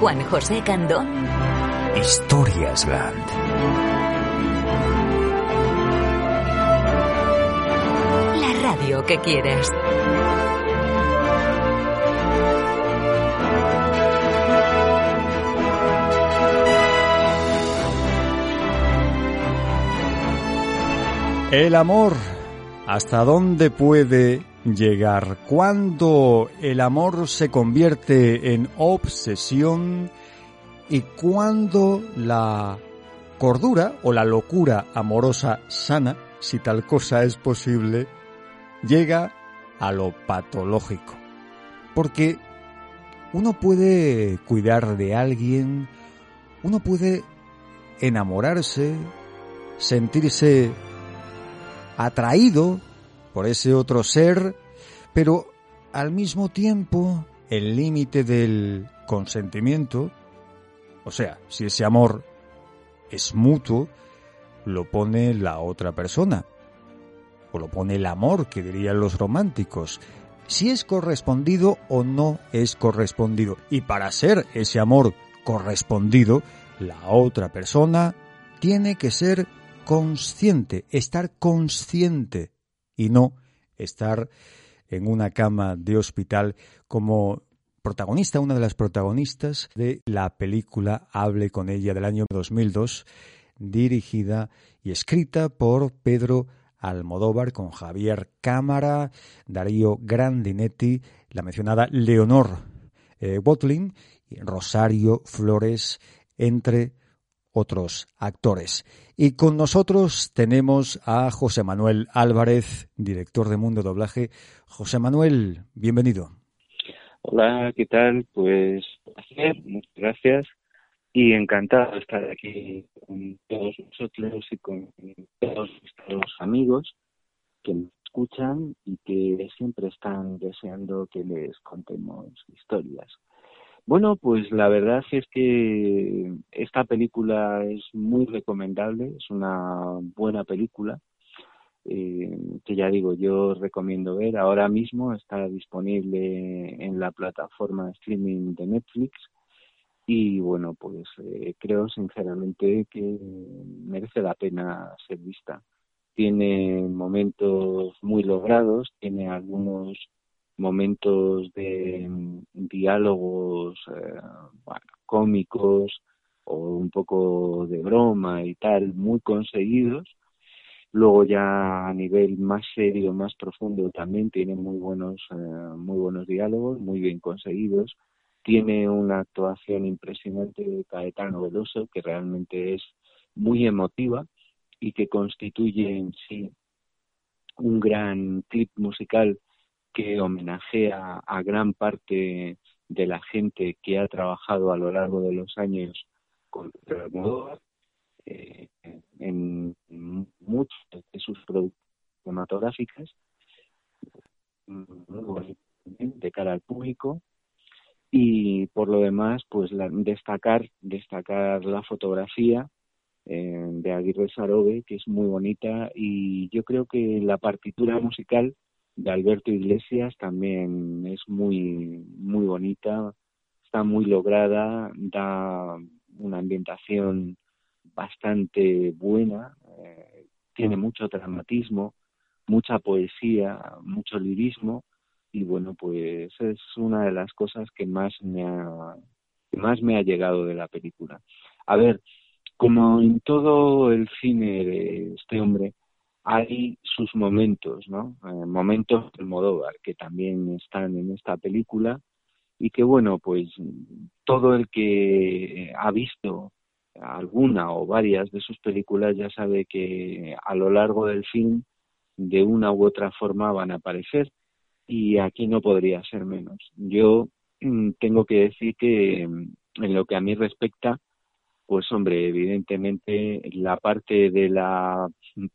Juan José Candón. Historias Land. La radio que quieres. El amor. ¿Hasta dónde puede llegar. Cuando el amor se convierte en obsesión y cuando la cordura o la locura amorosa sana, si tal cosa es posible, llega a lo patológico. Porque uno puede cuidar de alguien, uno puede enamorarse, sentirse atraído por ese otro ser, pero al mismo tiempo el límite del consentimiento, o sea, si ese amor es mutuo, lo pone la otra persona, o lo pone el amor, que dirían los románticos, si es correspondido o no es correspondido. Y para ser ese amor correspondido, la otra persona tiene que ser consciente, estar consciente y no estar en una cama de hospital como protagonista, una de las protagonistas de la película Hable con ella del año 2002, dirigida y escrita por Pedro Almodóvar con Javier Cámara, Darío Grandinetti, la mencionada Leonor eh, Watling Rosario Flores, entre otros actores. Y con nosotros tenemos a José Manuel Álvarez, director de Mundo Doblaje. José Manuel, bienvenido. Hola, ¿qué tal? Pues muchas gracias y encantado de estar aquí con todos nosotros y con todos nuestros amigos que me escuchan y que siempre están deseando que les contemos historias. Bueno, pues la verdad es que esta película es muy recomendable, es una buena película, eh, que ya digo, yo recomiendo ver. Ahora mismo está disponible en la plataforma streaming de Netflix y bueno, pues eh, creo sinceramente que merece la pena ser vista. Tiene momentos muy logrados, tiene algunos momentos de mm, diálogos eh, cómicos o un poco de broma y tal, muy conseguidos. Luego ya a nivel más serio, más profundo, también tiene muy buenos, eh, muy buenos diálogos, muy bien conseguidos. Tiene una actuación impresionante de Caetano Veloso, que realmente es muy emotiva y que constituye en sí un gran clip musical que homenajea a gran parte de la gente que ha trabajado a lo largo de los años con Almodóvar eh, en muchas de sus producciones cinematográficas de cara al público. Y por lo demás pues destacar destacar la fotografía eh, de Aguirre Sarobe que es muy bonita y yo creo que la partitura musical de Alberto Iglesias también es muy muy bonita, está muy lograda, da una ambientación bastante buena, eh, tiene mucho dramatismo, mucha poesía, mucho lirismo y bueno, pues es una de las cosas que más me ha que más me ha llegado de la película. A ver, como en todo el cine de este hombre, hay sus momentos, ¿no? Eh, momentos del Modóvar que también están en esta película y que bueno, pues todo el que ha visto alguna o varias de sus películas ya sabe que a lo largo del film de una u otra forma van a aparecer y aquí no podría ser menos. Yo mm, tengo que decir que mm, en lo que a mí respecta, pues hombre, evidentemente la parte de la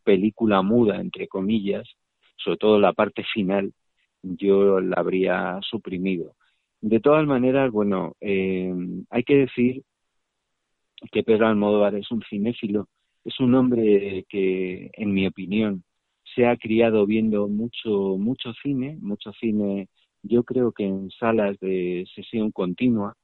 película muda, entre comillas, sobre todo la parte final, yo la habría suprimido. De todas maneras, bueno, eh, hay que decir que Pedro Almodóvar es un cinéfilo, es un hombre que, en mi opinión, se ha criado viendo mucho, mucho cine, mucho cine, yo creo que en salas de sesión continua,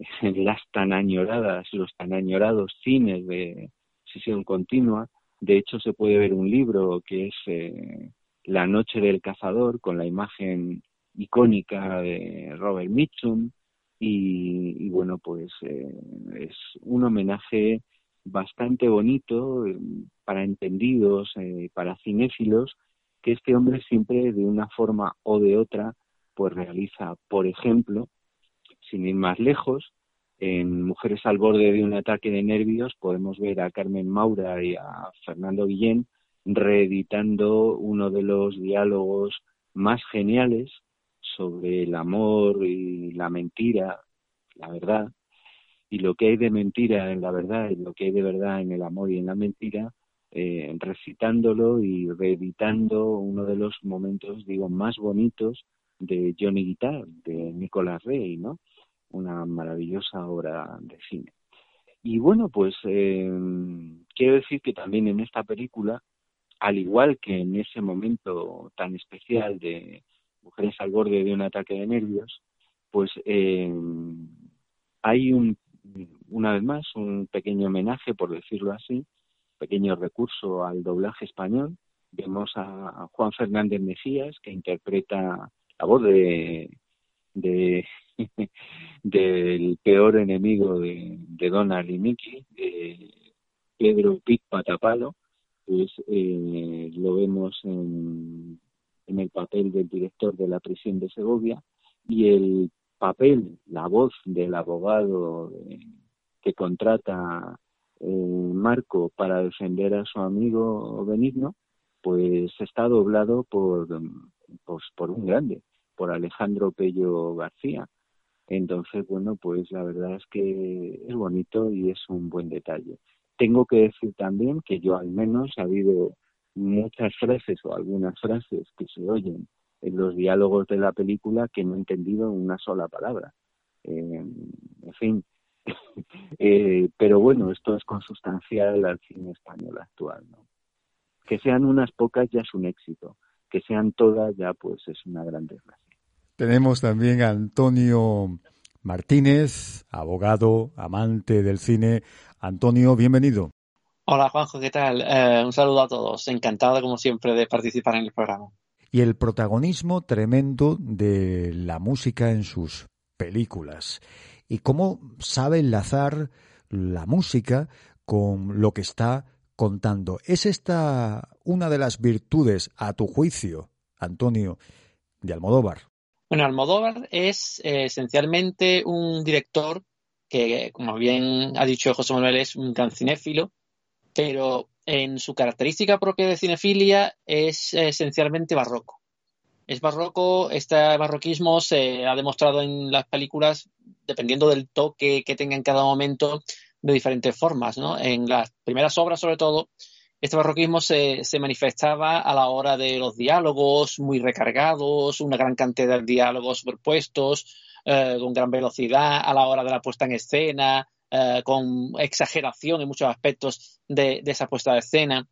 las tan añoradas, los tan añorados cines de sesión continua. De hecho, se puede ver un libro que es eh, La Noche del Cazador, con la imagen icónica de Robert Mitchum. Y, bueno, pues eh, es un homenaje bastante bonito eh, para entendidos, para cinéfilos, que este hombre siempre de una forma o de otra pues realiza, por ejemplo, sin ir más lejos, en Mujeres al borde de un ataque de nervios podemos ver a Carmen Maura y a Fernando Guillén reeditando uno de los diálogos más geniales sobre el amor y la mentira, la verdad, y lo que hay de mentira en la verdad y lo que hay de verdad en el amor y en la mentira, eh, recitándolo y reeditando uno de los momentos, digo, más bonitos de Johnny Guitar, de Nicolás Rey, ¿no? Una maravillosa obra de cine. Y bueno, pues eh, quiero decir que también en esta película, al igual que en ese momento tan especial de Mujeres al borde de un ataque de nervios, pues eh, hay un, una vez más un pequeño homenaje, por decirlo así, pequeño recurso al doblaje español. Vemos a Juan Fernández Mejías, que interpreta la voz de del peor enemigo de, Donald y Mickey, de Pedro Pic Patapalo, pues eh, lo vemos en, en el papel del director de la prisión de Segovia y el papel, la voz del abogado que contrata eh, Marco para defender a su amigo Benigno, pues está doblado por, pues, por un grande, por Alejandro Pello García. Entonces, bueno, pues la verdad es que es bonito y es un buen detalle. Tengo que decir también que yo al menos ha habido muchas frases o algunas frases que se oyen en los diálogos de la película que no he entendido una sola palabra. Eh, en fin, eh, pero bueno, esto es consustancial al cine español actual. ¿no? Que sean unas pocas ya es un éxito, que sean todas ya pues es una gran desgracia. Tenemos también a Antonio Martínez, abogado, amante del cine. Antonio, bienvenido. Hola Juanjo, ¿qué tal? Eh, un saludo a todos. Encantado como siempre de participar en el programa. Y el protagonismo tremendo de la música en sus películas. Y cómo sabe enlazar la música con lo que está contando. ¿Es esta una de las virtudes, a tu juicio, Antonio, de Almodóvar? Bueno, Almodóvar es eh, esencialmente un director que, como bien ha dicho José Manuel, es un gran cinéfilo, pero en su característica propia de cinefilia es esencialmente barroco. Es barroco, este barroquismo se ha demostrado en las películas, dependiendo del toque que tenga en cada momento, de diferentes formas. ¿no? En las primeras obras, sobre todo, este barroquismo se, se, manifestaba a la hora de los diálogos muy recargados, una gran cantidad de diálogos superpuestos, eh, con gran velocidad, a la hora de la puesta en escena, eh, con exageración en muchos aspectos de, esa puesta de escena.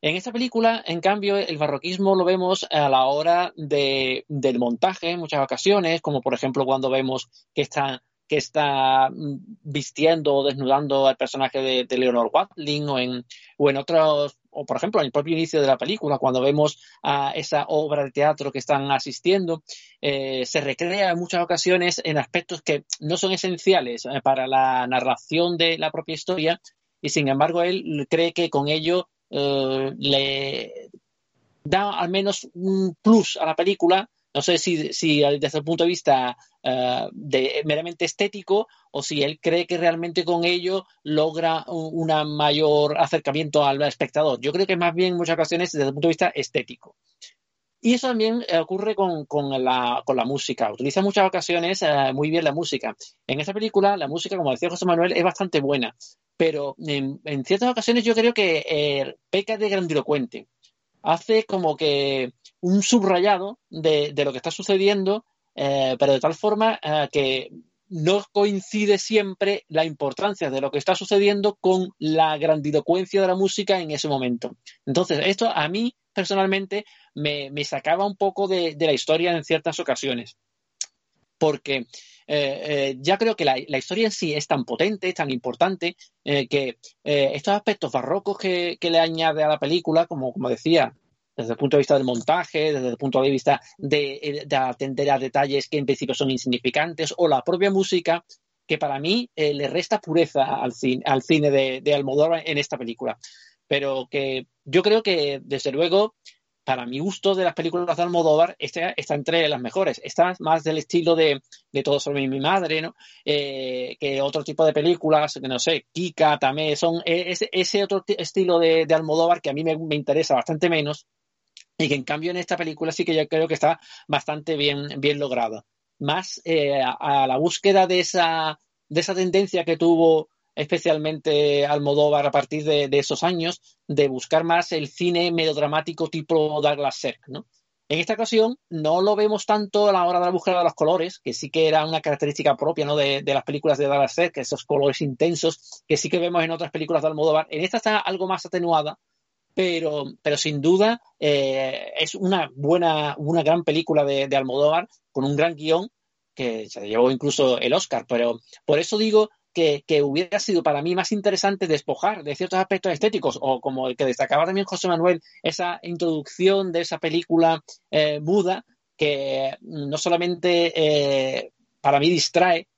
En esta película, en cambio, el barroquismo lo vemos a la hora de, del montaje en muchas ocasiones, como por ejemplo cuando vemos que está que está mm, vistiendo o desnudando al personaje de, Leonor Watling o en, o en otros, o por ejemplo en el propio inicio de la película, cuando vemos a esa obra de teatro que están asistiendo, eh, se recrea en muchas ocasiones en aspectos que no son esenciales eh, para la narración de la propia historia y sin embargo él cree que con ello eh, le da al menos un plus a la película No sé si, desde el punto de vista de, meramente estético o si él cree que realmente con ello logra un mayor acercamiento al espectador. Yo creo que más bien en muchas ocasiones desde el punto de vista estético. Y eso también eh, ocurre con, con, la, con la música. Utiliza muchas ocasiones uh, muy bien la música. En esta película, la música, como decía José Manuel, es bastante buena, pero en, ciertas ocasiones yo creo que eh, peca de grandilocuente. Hace como que un subrayado de, de lo que está sucediendo, eh, pero de tal forma eh, que no coincide siempre la importancia de lo que está sucediendo con la grandilocuencia de la música en ese momento. Entonces, esto a mí personalmente me, me sacaba un poco de, de, la historia en ciertas ocasiones. Porque eh, ya creo que la, la, historia en sí es tan potente, es tan importante, que estos aspectos barrocos que, que, le añade a la película, como, como decía, desde el punto de vista del montaje, desde el punto de vista de, de atender a detalles que en principio son insignificantes, o la propia música, que para mí eh, le resta pureza al cine, al cine de, Almodóvar en esta película. Pero que yo creo que, desde luego, para mi gusto de las películas de Almodóvar, esta está entre las mejores. Está más del estilo de, de Todo sobre mi madre, ¿no? Eh, que otro tipo de películas, que no sé, Kika también, son e, ese, ese otro estilo de, Almodóvar que a mí me interesa bastante menos y que en cambio en esta película sí que yo creo que está bastante bien, bien lograda. Más eh, a, la búsqueda de esa, de esa tendencia que tuvo especialmente Almodóvar a partir de, de, esos años, de buscar más el cine melodramático tipo Douglas Sirk, ¿no? En esta ocasión no lo vemos tanto a la hora de la búsqueda de los colores, que sí que era una característica propia ¿no? de, de las películas de Douglas Sirk, esos colores intensos que sí que vemos en otras películas de Almodóvar. En esta está algo más atenuada, pero, pero sin duda eh, es una buena, una gran película de, Almodóvar con un gran guion que se llevó incluso el Oscar. Pero por eso digo que, que, hubiera sido para mí más interesante despojar de ciertos aspectos estéticos, o como el que destacaba también José Manuel, esa introducción de esa película eh, muda, que no solamente eh, para mí distrae,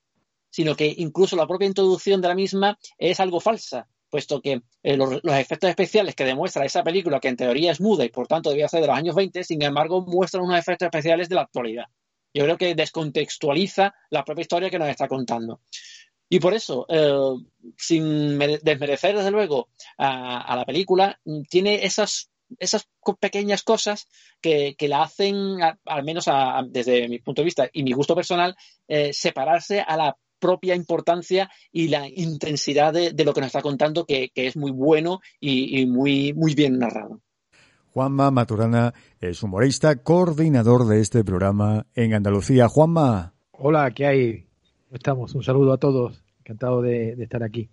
sino que incluso la propia introducción de la misma es algo falsa puesto que eh, los, efectos especiales que demuestra esa película, que en teoría es muda y por tanto debía ser de los años 20, sin embargo muestran unos efectos especiales de la actualidad. Yo creo que descontextualiza la propia historia que nos está contando. Y por eso, eh, sin desmerecer desde luego a, a, la película, tiene esas, esas pequeñas cosas que, que la hacen, al menos a, desde mi punto de vista y mi gusto personal, eh, separarse a la propia importancia y la intensidad de, de lo que nos está contando, que, que es muy bueno y, y, muy, muy bien narrado. Juanma Maturana es humorista, coordinador de este programa en Andalucía. Juanma. Hola, ¿qué hay? Estamos. Un saludo a todos. Encantado de, de estar aquí.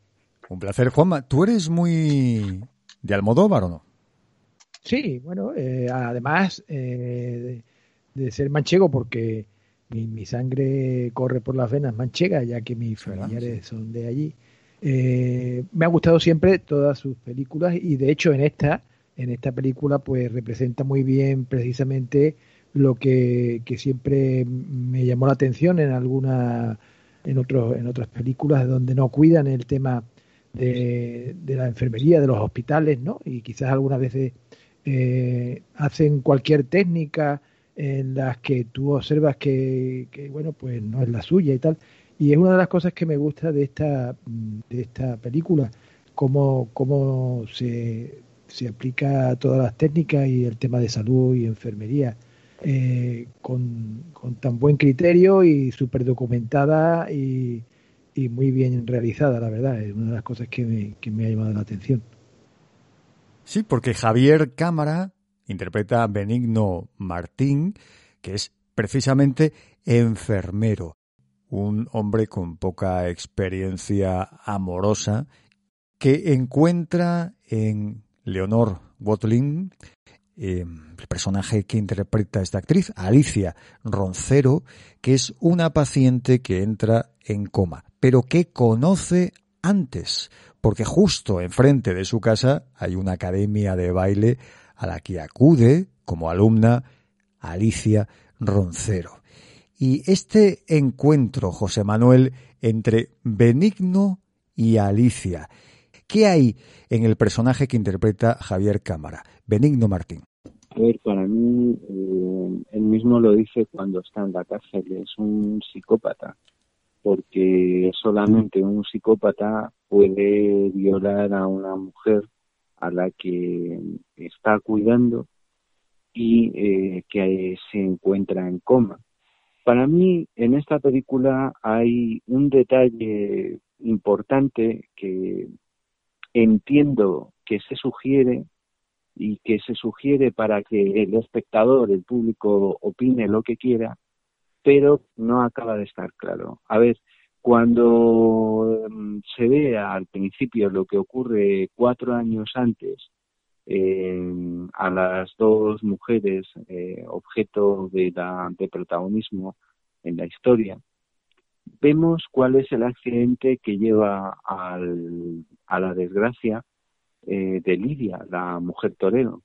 Un placer, Juanma. ¿Tú eres muy de Almodóvar o no? Sí, bueno, eh, además eh, de, de, ser manchego, porque mi, mi, sangre corre por las venas manchega, ya que mis familiares sí. son de allí. Eh, me ha gustado siempre todas sus películas y de hecho en esta, en esta película, pues representa muy bien precisamente lo que, que siempre me llamó la atención en alguna, en otros, en otras películas donde no cuidan el tema de, de la enfermería, de los hospitales, ¿no? Y quizás algunas veces eh, hacen cualquier técnica en las que tú observas que, bueno, pues no es la suya y tal. Y es una de las cosas que me gusta de esta, de esta película, cómo, cómo se, se aplica todas las técnicas y el tema de salud y enfermería eh, con, con, tan buen criterio y súper documentada y, y, muy bien realizada, la verdad. Es una de las cosas que que me ha llamado la atención. Sí, porque Javier Cámara interpreta Benigno Martín, que es precisamente enfermero, un hombre con poca experiencia amorosa que encuentra en Leonor Watling, eh, el personaje que interpreta esta actriz, Alicia Roncero, que es una paciente que entra en coma, pero que conoce antes, porque justo enfrente de su casa hay una academia de baile a la que acude como alumna Alicia Roncero. Y este encuentro, José Manuel, entre Benigno y Alicia, ¿qué hay en el personaje que interpreta Javier Cámara, Benigno Martín? A ver, para mí, eh, él mismo lo dice cuando está en la cárcel, es un psicópata, porque solamente un psicópata puede violar a una mujer a la que está cuidando y eh, que se encuentra en coma. Para mí, en esta película hay un detalle importante que entiendo que se sugiere y que se sugiere para que el espectador, el público, opine lo que quiera, pero no acaba de estar claro. A ver, cuando mm, se ve al principio lo que ocurre cuatro años antes a las dos mujeres eh, objeto de, de protagonismo en la historia, vemos cuál es el accidente que lleva al, a la desgracia eh, de Lidia, la mujer torero.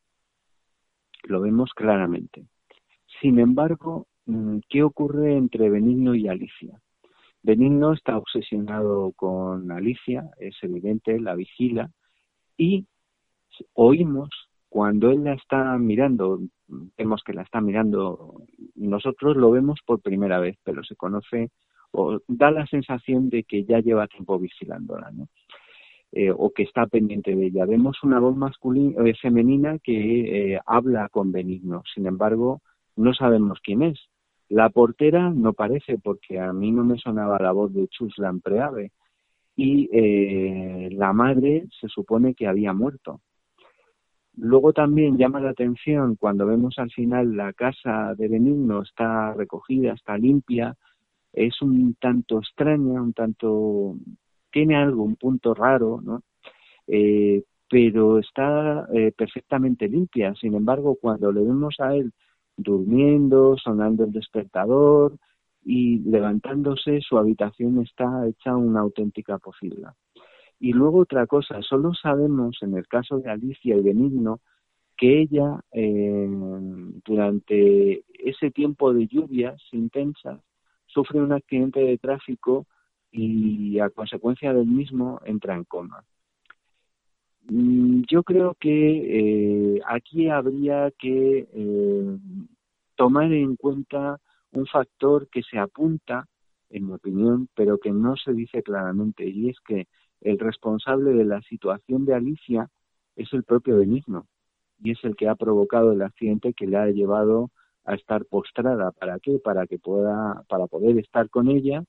Lo vemos claramente. Sin embargo, mm, ¿qué ocurre entre Benigno y Alicia? Benigno está obsesionado con Alicia, es evidente, la vigila, y oímos cuando él la está mirando, vemos que la está mirando, nosotros lo vemos por primera vez, pero se conoce o da la sensación de que ya lleva tiempo vigilándola, ¿no? Eh, o que está pendiente de ella. Vemos una voz masculina, eh, femenina que eh, habla con Benigno, sin embargo, no sabemos quién es. La portera no parece, porque a mí no me sonaba la voz de Chus Lampreave. Y la madre se supone que había muerto. Luego también llama la atención cuando vemos al final la casa de Benigno está recogida, está limpia, es un tanto extraña, un tanto tiene algo, un punto raro, ¿no? Eh, pero está eh, perfectamente limpia. Sin embargo, cuando le vemos a él durmiendo, sonando el despertador y levantándose, su habitación está hecha una auténtica posibilidad. Y luego otra cosa, solo sabemos en el caso de Alicia y Benigno que ella eh, durante ese tiempo de lluvias intensas sufre un accidente de tráfico y a consecuencia del mismo entra en coma. Mm, yo creo que eh, aquí habría que eh, tomar en cuenta un factor que se apunta, en mi opinión, pero que no se dice claramente, y es que el responsable de la situación de Alicia es el propio Benigno, y es el que ha provocado el accidente que le ha llevado a estar postrada. ¿Para qué? Para que pueda, para poder estar con ella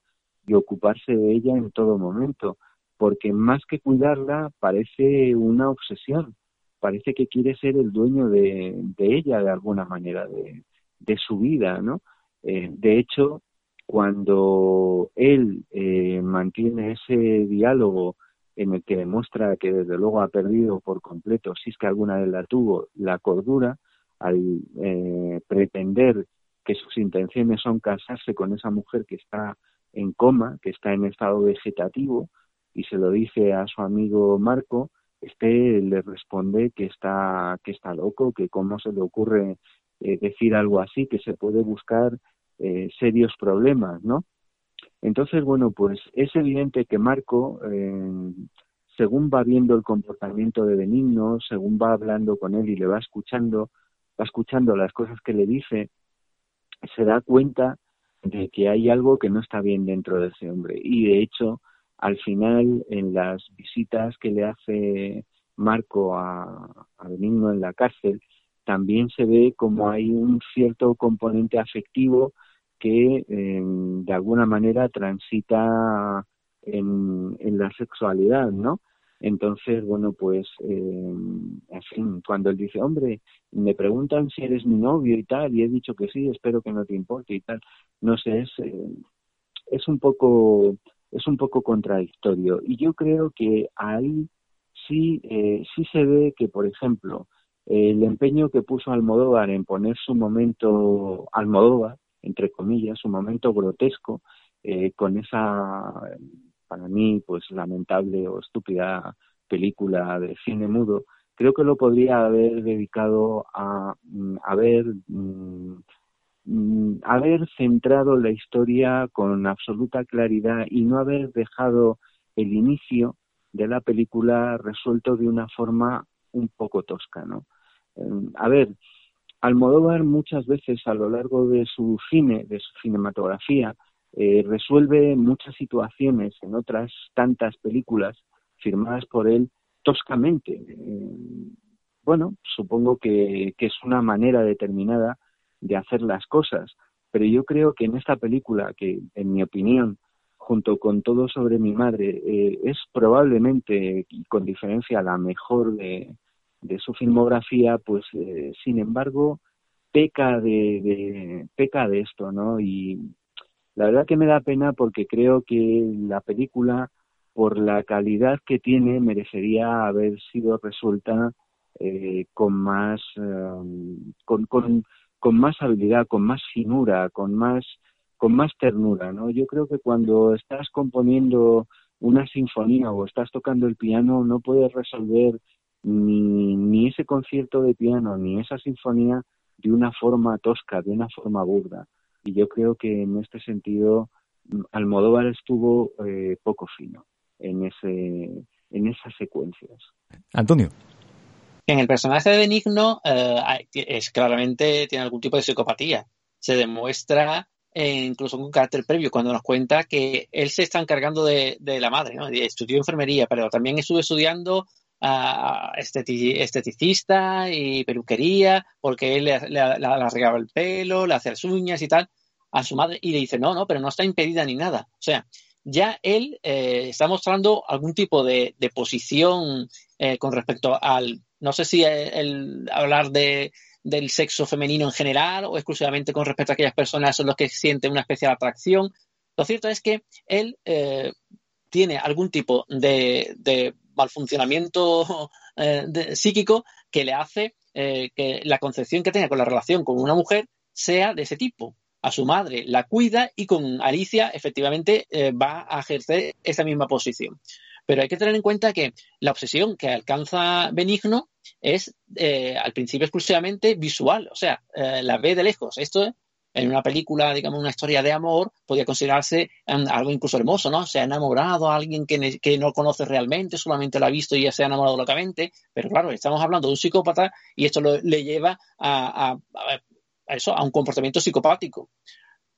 y ocuparse de ella en todo momento, porque más que cuidarla parece una obsesión, parece que quiere ser el dueño de, ella de alguna manera, de, su vida, ¿no? Eh, de hecho, cuando él eh, mantiene ese diálogo en el que demuestra que desde luego ha perdido por completo, si es que alguna vez la tuvo, la cordura, al eh, pretender que sus intenciones son casarse con esa mujer que está en coma, que está en estado vegetativo, y se lo dice a su amigo Marco, este le responde que está, que está loco, que cómo se le ocurre eh, decir algo así, que se puede buscar eh, serios problemas, ¿no? Entonces, bueno, pues es evidente que Marco, eh, según va viendo el comportamiento de Benigno, según va hablando con él y le va escuchando, va escuchando las cosas que le dice, se da cuenta de que hay algo que no está bien dentro de ese hombre. Y de hecho, al final, en las visitas que le hace Marco a, a Benigno en la cárcel, también se ve como hay un cierto componente afectivo que em, de alguna manera transita en, en la sexualidad, ¿no? Entonces, bueno, pues, eh, cuando él dice, hombre, me preguntan si eres mi novio y tal, y he dicho que sí, espero que no te importe y tal, no sé, es, eh, es un poco, es un poco contradictorio. Y yo creo que ahí sí, eh, sí se ve que, por ejemplo, el empeño que puso Almodóvar en poner su momento Almodóvar, entre comillas, su momento grotesco, eh, con esa para mí, pues lamentable o estúpida película de cine mudo, creo que lo podría haber dedicado a, mm, haber mm, mm, haber centrado la historia con absoluta claridad y no haber dejado el inicio de la película resuelto de una forma un poco tosca, ¿no? Em, a ver, Almodóvar muchas veces a lo largo de su cine, de su cinematografía, eh, resuelve muchas situaciones en otras tantas películas firmadas por él toscamente. Eh, bueno, supongo que, es una manera determinada de hacer las cosas, pero yo creo que en esta película, que en mi opinión, junto con Todo sobre mi madre, eh, es probablemente, y con diferencia, la mejor de, su filmografía, pues sin embargo peca de, peca de esto, ¿no? Y la verdad que me da pena porque creo que la película, por la calidad que tiene, merecería haber sido resuelta eh, con más con, con, con, más habilidad, con más finura, con más con más ternura, ¿no? Yo creo que cuando estás componiendo una sinfonía o estás tocando el piano, no puedes resolver ni, ni ese concierto de piano ni esa sinfonía de una forma tosca, de una forma burda y yo creo que en este sentido Almodóvar estuvo eh, poco fino en ese en esas secuencias. Antonio. En el personaje de Benigno eh, es claramente tiene algún tipo de psicopatía. Se demuestra eh, incluso con carácter previo cuando nos cuenta que él se está encargando de, la madre, ¿no? Estudió enfermería, pero también estuvo estudiando esteticista y peluquería, porque él le, le, el pelo, le hace las uñas y tal, a su madre, y le dice, no, no, pero no está impedida ni nada. O sea, ya él eh, está mostrando algún tipo de, posición con respecto al, no sé si el, hablar de, del sexo femenino en general o exclusivamente con respecto a aquellas personas son los que sienten una especial atracción. Lo cierto es que él eh, tiene algún tipo de, de malfuncionamiento eh, psíquico que le hace eh, que la concepción que tenga con la relación con una mujer sea de ese tipo. A su madre la cuida y con Alicia efectivamente va a ejercer esa misma posición. Pero hay que tener en cuenta que la obsesión que alcanza Benigno es al principio exclusivamente visual, o sea, la ve de lejos. Esto en una película, digamos, una historia de amor, podría considerarse em, algo incluso hermoso, ¿no? Se ha enamorado a alguien que, no conoce realmente, solamente lo ha visto y ya se ha enamorado locamente, pero claro, estamos hablando de un psicópata y esto le lleva a, eso, a un comportamiento psicopático.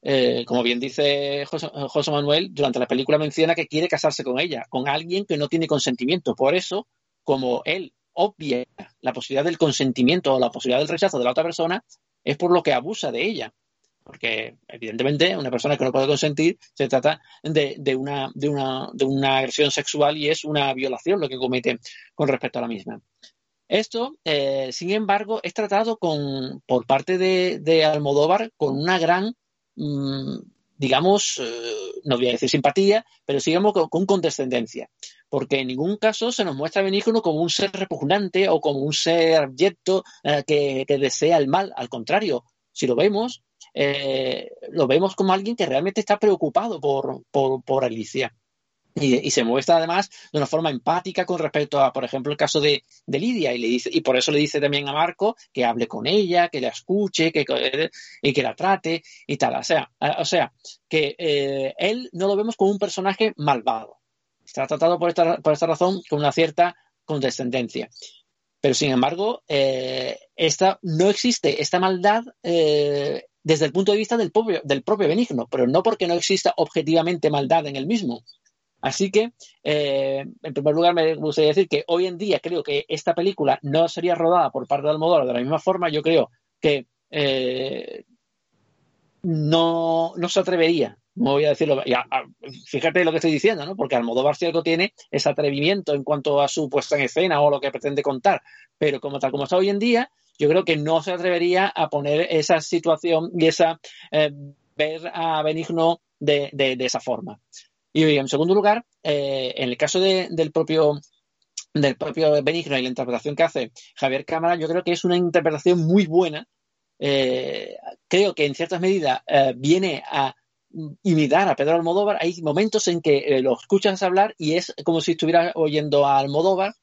Eh, como bien dice José, José, Manuel, durante la película menciona que quiere casarse con ella, con alguien que no tiene consentimiento. Por eso, como él obvia la posibilidad del consentimiento o la posibilidad del rechazo de la otra persona, es por lo que abusa de ella porque evidentemente una persona que no puede consentir se trata de, una, de, una, de una agresión sexual y es una violación lo que comete con respecto a la misma. Esto, eh, sin embargo, es tratado con, por parte de, Almodóvar con una gran, digamos, eh, no voy a decir simpatía, pero sigamos con, condescendencia, porque en ningún caso se nos muestra a Benigno como un ser repugnante o como un ser abyecto eh, que, que desea el mal, al contrario, si lo vemos, eh, lo vemos como alguien que realmente está preocupado por, por, Alicia. Y, se muestra además de una forma empática con respecto a, por ejemplo, el caso de, Lidia, y, le dice, y por eso le dice también a Marco que hable con ella, que la escuche que, y que la trate y tal. O sea, o sea que eh, él no lo vemos como un personaje malvado. Está tratado por esta, por esta razón con una cierta condescendencia. Pero sin embargo, eh, esta, no existe esta maldad desde el punto de vista del propio, del propio Benigno, pero no porque no exista objetivamente maldad en el mismo. Así que, eh, en primer lugar, me gustaría decir que hoy en día creo que esta película no sería rodada por parte de Almodóvar de la misma forma. Yo creo que eh, no, no se atrevería no voy a decirlo, fíjate lo que estoy diciendo, ¿no? Porque Almodóvar cierto tiene ese atrevimiento en cuanto a su puesta en escena o lo que pretende contar, pero como tal como está hoy en día, yo creo que no se atrevería a poner esa situación y esa eh, ver a Benigno de, esa forma. Y en segundo lugar, eh, en el caso del propio del propio Benigno y la interpretación que hace Javier Cámara, yo creo que es una interpretación muy buena. Eh, creo que en ciertas medidas viene a imitar a Pedro Almodóvar. Hay momentos en que lo escuchas hablar y es como si estuvieras oyendo a Almodóvar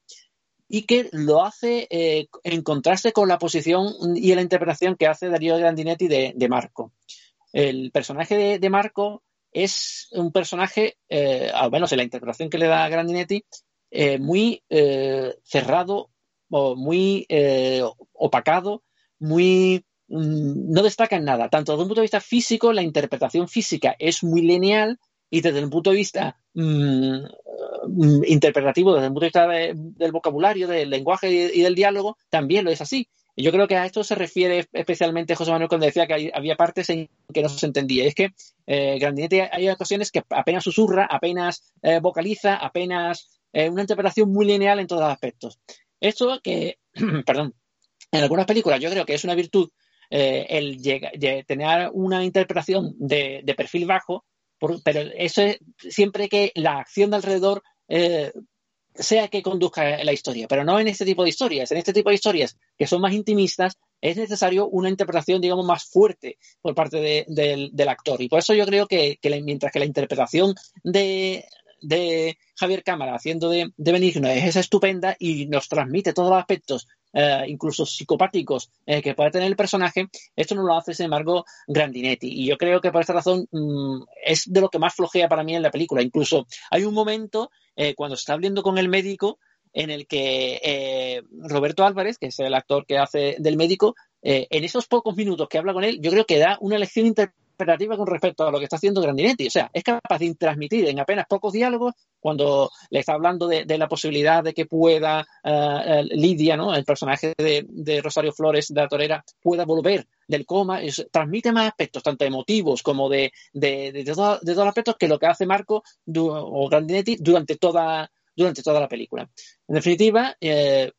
y que lo hace eh, en contraste con la posición y la interpretación que hace Darío Grandinetti de, Marco. El personaje de, Marco es un personaje, eh, al menos en la interpretación que le da Grandinetti, eh, muy cerrado, o muy opacado, muy mm, no destacan nada. Tanto desde un punto de vista físico, la interpretación física es muy lineal y desde un punto de vista mm, mm, interpretativo, desde el punto de vista del vocabulario, del lenguaje y, del diálogo, también lo es así. Yo creo que a esto se refiere especialmente José Manuel cuando decía que había partes en que no se entendía. Es que eh, Grandinetti hay ocasiones que apenas susurra, apenas eh, vocaliza, apenas eh, una interpretación muy lineal en todos los aspectos. Esto que, perdón, en algunas películas yo creo que es una virtud eh, el tener una interpretación de, perfil bajo, pero eso es siempre que la acción de alrededor sea que conduzca la historia, pero no en este tipo de historias. En este tipo de historias que son más intimistas, es necesario una interpretación, digamos, más fuerte por parte del, actor. Y por eso yo creo que, mientras que la interpretación de, Javier Cámara haciendo de, Benigno es estupenda y nos transmite todos los aspectos eh, incluso psicopáticos eh, que puede tener el personaje, esto no lo hace, sin embargo, Grandinetti. Y yo creo que por esta razón mm, es de lo que más flojea para mí en la película. Incluso hay un momento eh, cuando está hablando con el médico en el que Roberto Álvarez, que es el actor que hace del médico, en esos pocos minutos que habla con él, yo creo que da una lección expectativa con respecto a lo que está haciendo Grandinetti. O sea, es capaz de transmitir en apenas pocos diálogos cuando le está hablando de, la posibilidad de que pueda eh, Lidia, ¿no? el personaje de, Rosario Flores de la Torera, pueda volver del coma. transmite más aspectos, tanto emotivos como de, de, todos los aspectos, que lo que hace Marco o Grandinetti durante toda, durante toda la película. En definitiva, eh,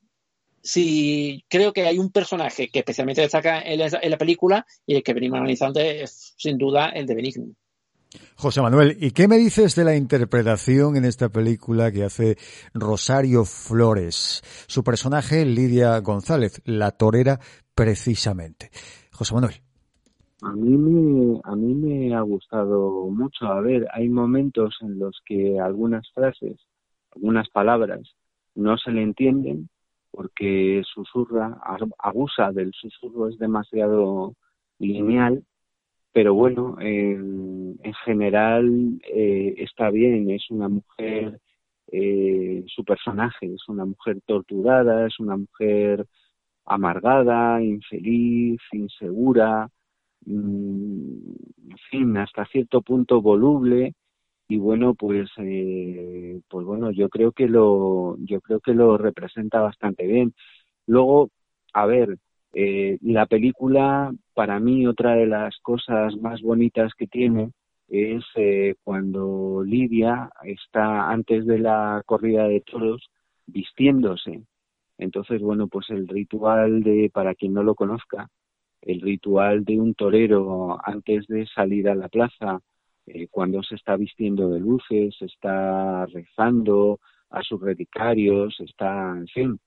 si creo que hay un personaje que especialmente destaca en la, película y el que venimos analizando es sin duda el de Benigno. José Manuel, ¿y qué me dices de la interpretación en esta película que hace Rosario Flores? Su personaje, Lidia González, la torera precisamente. José Manuel. A mí, me, a mí me ha gustado mucho. A ver, hay momentos en los que algunas frases, algunas palabras no se le entienden porque susurra, abusa del susurro, es demasiado lineal, pero bueno, en general eh, está bien, es una mujer, eh, su personaje es una mujer torturada, es una mujer amargada, infeliz, insegura, mm, en fin, hasta cierto punto voluble, y bueno pues eh, pues bueno yo creo que lo yo creo que lo representa bastante bien. Luego a ver eh, la película para mí otra de las cosas más bonitas que tiene es eh, cuando Lidia está antes de la corrida de toros vistiéndose. Entonces bueno pues el ritual de para quien no lo conozca el ritual de un torero antes de salir a la plaza eh, cuando se está vistiendo de luces, está rezando a sus relicarios, está, en fin,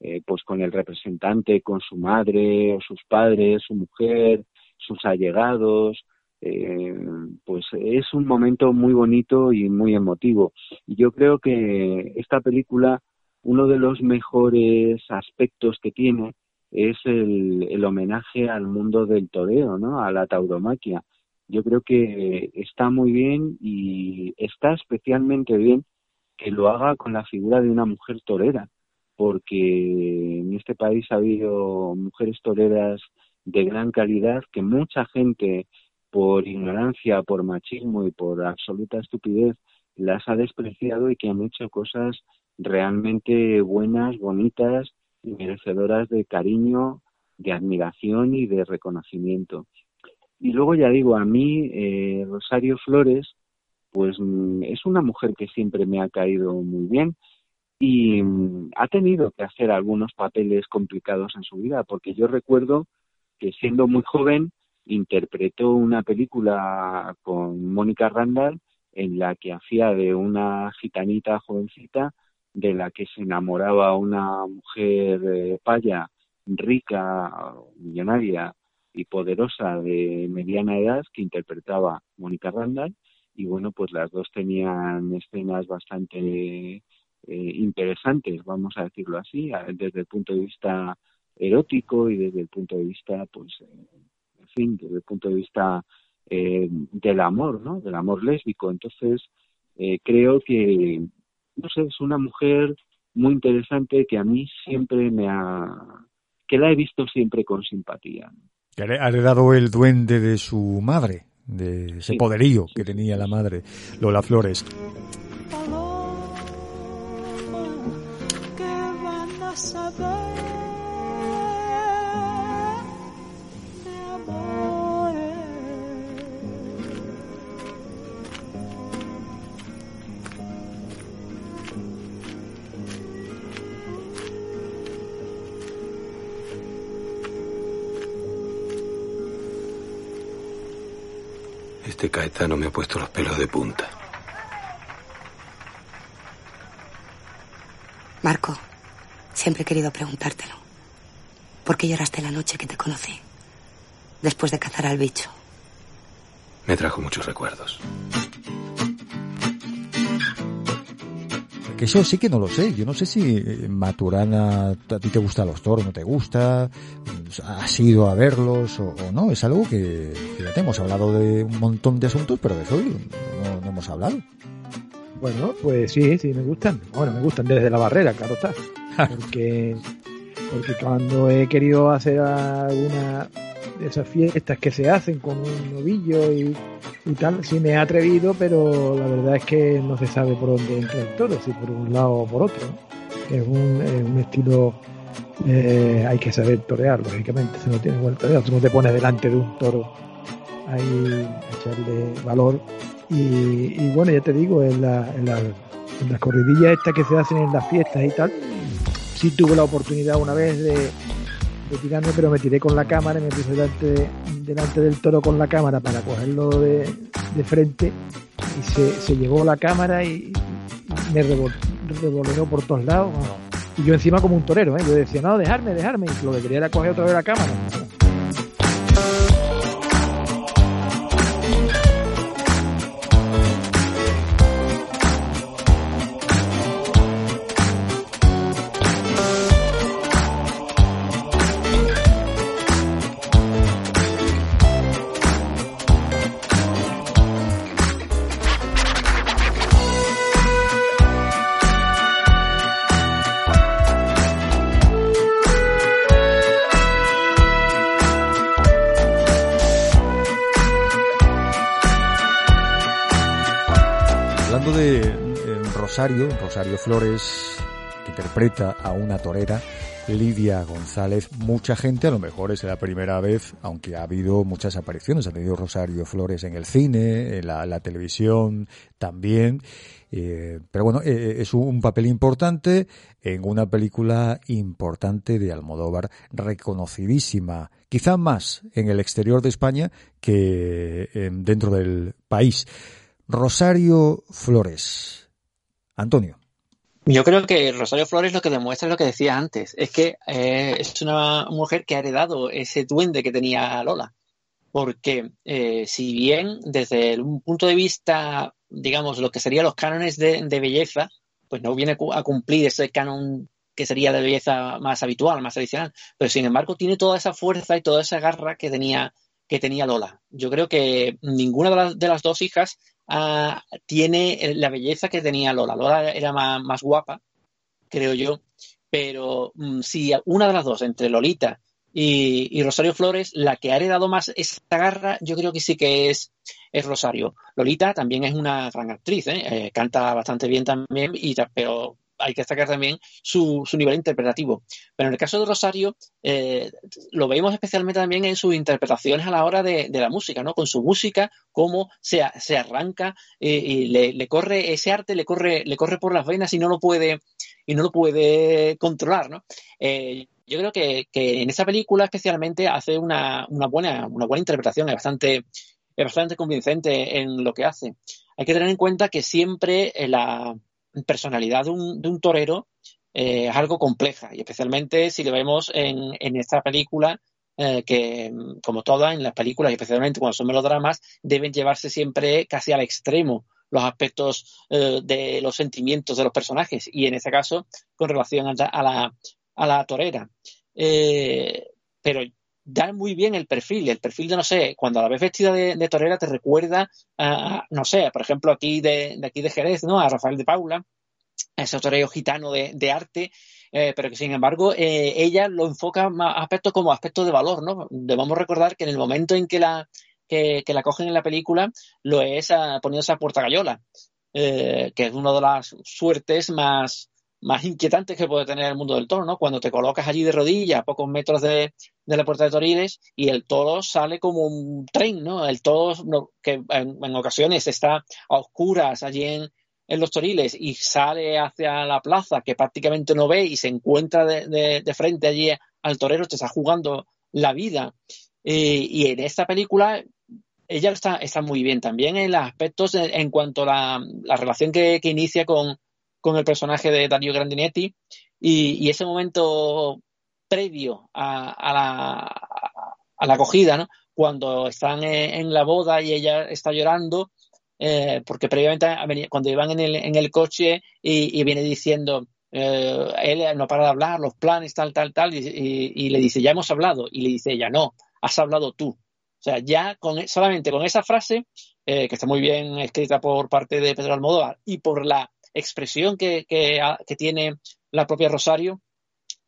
eh, pues con el representante, con su madre o sus padres, su mujer, sus allegados, eh, pues es un momento muy bonito y muy emotivo. Y yo creo que esta película, uno de los mejores aspectos que tiene es el, el homenaje al mundo del toreo, ¿no? A la tauromaquia yo creo que está muy bien y está especialmente bien que lo haga con la figura de una mujer torera, porque en este país ha habido mujeres toreras de gran calidad que mucha gente por ignorancia, por machismo y por absoluta estupidez las ha despreciado y que han hecho cosas realmente buenas, bonitas y merecedoras de cariño, de admiración y de reconocimiento. Y luego ya digo, a mí eh, Rosario Flores, pues mm, es una mujer que siempre me ha caído muy bien y mm, ha tenido que hacer algunos papeles complicados en su vida, porque yo recuerdo que siendo muy joven interpretó una película con Mónica Randall en la que hacía de una gitanita jovencita de la que se enamoraba una mujer eh, paya rica, millonaria, y poderosa de mediana edad que interpretaba Mónica Randall y bueno pues las dos tenían escenas bastante eh, interesantes vamos a decirlo así desde el punto de vista erótico y desde el punto de vista pues eh, en fin desde el punto de vista eh, del amor no del amor lésbico. Entonces creo que no sé es una mujer muy interesante que a mí siempre me ha que la he visto siempre con simpatía Que ha heredado el duende de su madre, de ese poderío que tenía la madre, Lola Flores. No me ha puesto los pelos de punta. Marco, siempre he querido preguntártelo. ¿Por qué lloraste la noche que te conocí? Después de cazar al bicho. Me trajo muchos recuerdos. Eso sí que no lo sé. Yo no sé si eh, Maturana a ti te gustan los toros, no te gusta, has ido a verlos o, no. Es algo que, ya te hemos hablado de un montón de asuntos, pero de eso no, no, hemos hablado. Bueno, pues sí, sí, me gustan. Bueno, me gustan desde la barrera, claro está. Porque, porque cuando he querido hacer alguna de esas fiestas que se hacen con un novillo y, y tal, sí me he atrevido, pero la verdad es que no se sabe por dónde entra el toro, si por un lado o por otro. Es un, es un estilo, eh, hay que saber torear, lógicamente, se no tiene vuelta de Tú no te pones delante de un toro ahí echarle valor. Y, y bueno, ya te digo, en, en, la, en las corridillas estas que se hacen en las fiestas y tal, sí tuve la oportunidad una vez de tirarme, pero me tiré con la cámara y me puse delante, delante del toro con la cámara para cogerlo de, de frente y se, se llevó la cámara y, me revoleó por todos lados. Y yo encima como un torero, ¿eh? yo decía, no, dejarme, dejarme, y lo que quería era coger otra vez la cámara. Rosario, Flores, que interpreta a una torera, Lidia González. Mucha gente, a lo mejor es la primera vez, aunque ha habido muchas apariciones, ha tenido Rosario Flores en el cine, en la, televisión también. Eh, pero bueno, eh, eh, es un papel importante en una película importante de Almodóvar, reconocidísima, quizá más en el exterior de España que dentro del país. Rosario Flores, Antonio. Yo creo que Rosario Flores lo que demuestra es lo que decía antes, es que eh, es una mujer que ha heredado ese duende que tenía Lola. Porque eh, si bien desde un punto de vista, digamos, lo que serían los cánones de, belleza, pues no viene a cumplir ese canon que sería de belleza más habitual, más tradicional, pero sin embargo tiene toda esa fuerza y toda esa garra que tenía, que tenía Lola. Yo creo que ninguna de las dos hijas Ah, tiene la belleza que tenía Lola. Lola era más, guapa, creo yo, pero mm, si una de las dos, entre Lolita y, Rosario Flores, la que ha heredado más esa garra, yo creo que sí que es, es Rosario. Lolita también es una gran actriz, ¿eh? Eh, canta bastante bien también, y, pero hay que destacar también su, nivel interpretativo. Pero en el caso de Rosario, eh, lo vemos especialmente también en sus interpretaciones a la hora de, la música, ¿no? Con su música, cómo se, se arranca eh, y le, corre, ese arte le corre, le corre por las venas y no lo puede, y no lo puede controlar, ¿no? Eh, yo creo que, en esa película especialmente hace una, buena, una buena interpretación, es bastante, es bastante convincente en lo que hace. Hay que tener en cuenta que siempre la, personalidad de un, de un torero eh, es algo compleja. Y especialmente si lo vemos en, en esta película eh, que como todas en las películas y especialmente cuando son melodramas deben llevarse siempre casi al extremo los aspectos eh, de los sentimientos de los personajes. Y en este caso con relación a, la, a la torera. Pero da muy bien el perfil. El perfil de, no sé, cuando la ves vestida de, torera te recuerda a, no sé, por ejemplo, aquí de, aquí de Jerez, ¿no? A Rafael de Paula, ese torero gitano de, arte, eh, pero que sin embargo eh, ella lo enfoca más aspectos como aspectos de valor, ¿no? Debemos recordar que en el momento en que la, que, la cogen en la película lo es a, poniéndose a puerta gallola, que es una de las suertes más, más inquietantes que puede tener el mundo del toro, ¿no? Cuando te colocas allí de rodillas a pocos metros de, la puerta de Toriles y el toro sale como un tren, ¿no? El toro que en, ocasiones está a oscuras allí en, en los toriles y sale hacia la plaza que prácticamente no ve y se encuentra de, frente allí al torero, te está jugando la vida. y en esta película ella está, está muy bien también en los aspectos en, cuanto a la, relación que, inicia con, el personaje de Dario Grandinetti y, ese momento previo a, la, acogida, ¿no? cuando están en, la boda y ella está llorando eh, porque previamente cuando iban en el, en el coche y, viene diciendo, eh, él no para de hablar, los planes, tal, tal, tal, y, le dice, ya hemos hablado, y le dice ella, no, has hablado tú. O sea, ya con, solamente con esa frase, eh, que está muy bien escrita por parte de Pedro Almodóvar y por la expresión que, tiene la propia Rosario,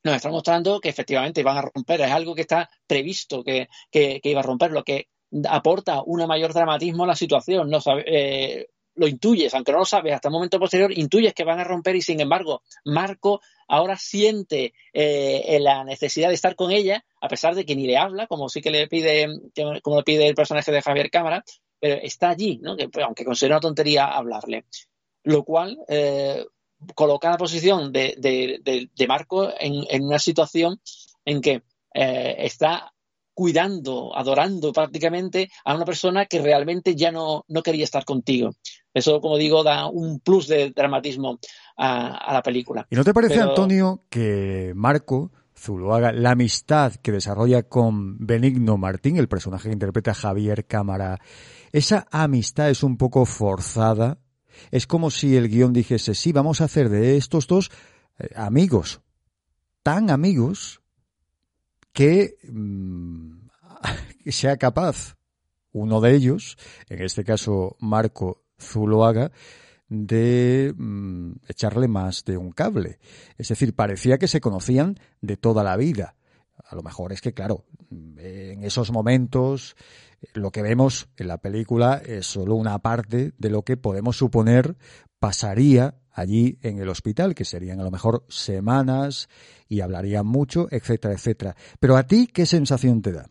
nos está mostrando que efectivamente van a romper. Es algo que está previsto que, iba a romper. Lo que aporta un mayor dramatismo a la situación, no eh, lo intuyes, aunque no lo sabes hasta el momento posterior, intuyes que van a romper y sin embargo Marco ahora siente eh, la necesidad de estar con ella, a pesar de que ni le habla, como sí que le pide, como le pide el personaje de Javier Cámara, pero está allí, ¿no? que, aunque considera una tontería hablarle. Lo cual eh, coloca la posición de, de, Marco en, una situación en que está cuidando, adorando prácticamente a una persona que realmente ya no, no quería estar contigo. Eso, como digo, da un plus de dramatismo a, la película. ¿Y no te parece, Antonio, que Marco Zuluaga, la amistad que desarrolla con Benigno Martín, el personaje que interpreta Javier Cámara, esa amistad es un poco forzada? Es como si el guion dijese, sí, vamos a hacer de estos dos eh, amigos, tan amigos Mm, que sea capaz uno de ellos, en este caso Marco Zuloaga, de mm, echarle más de un cable. Es decir, parecía que se conocían de toda la vida. A lo mejor es que, claro, en esos momentos lo que vemos en la película es solo una parte de lo que podemos suponer pasaría allí en el hospital, que serían a lo mejor semanas y hablarían mucho, etcétera, etcétera. Pero a ti, ¿qué sensación te da?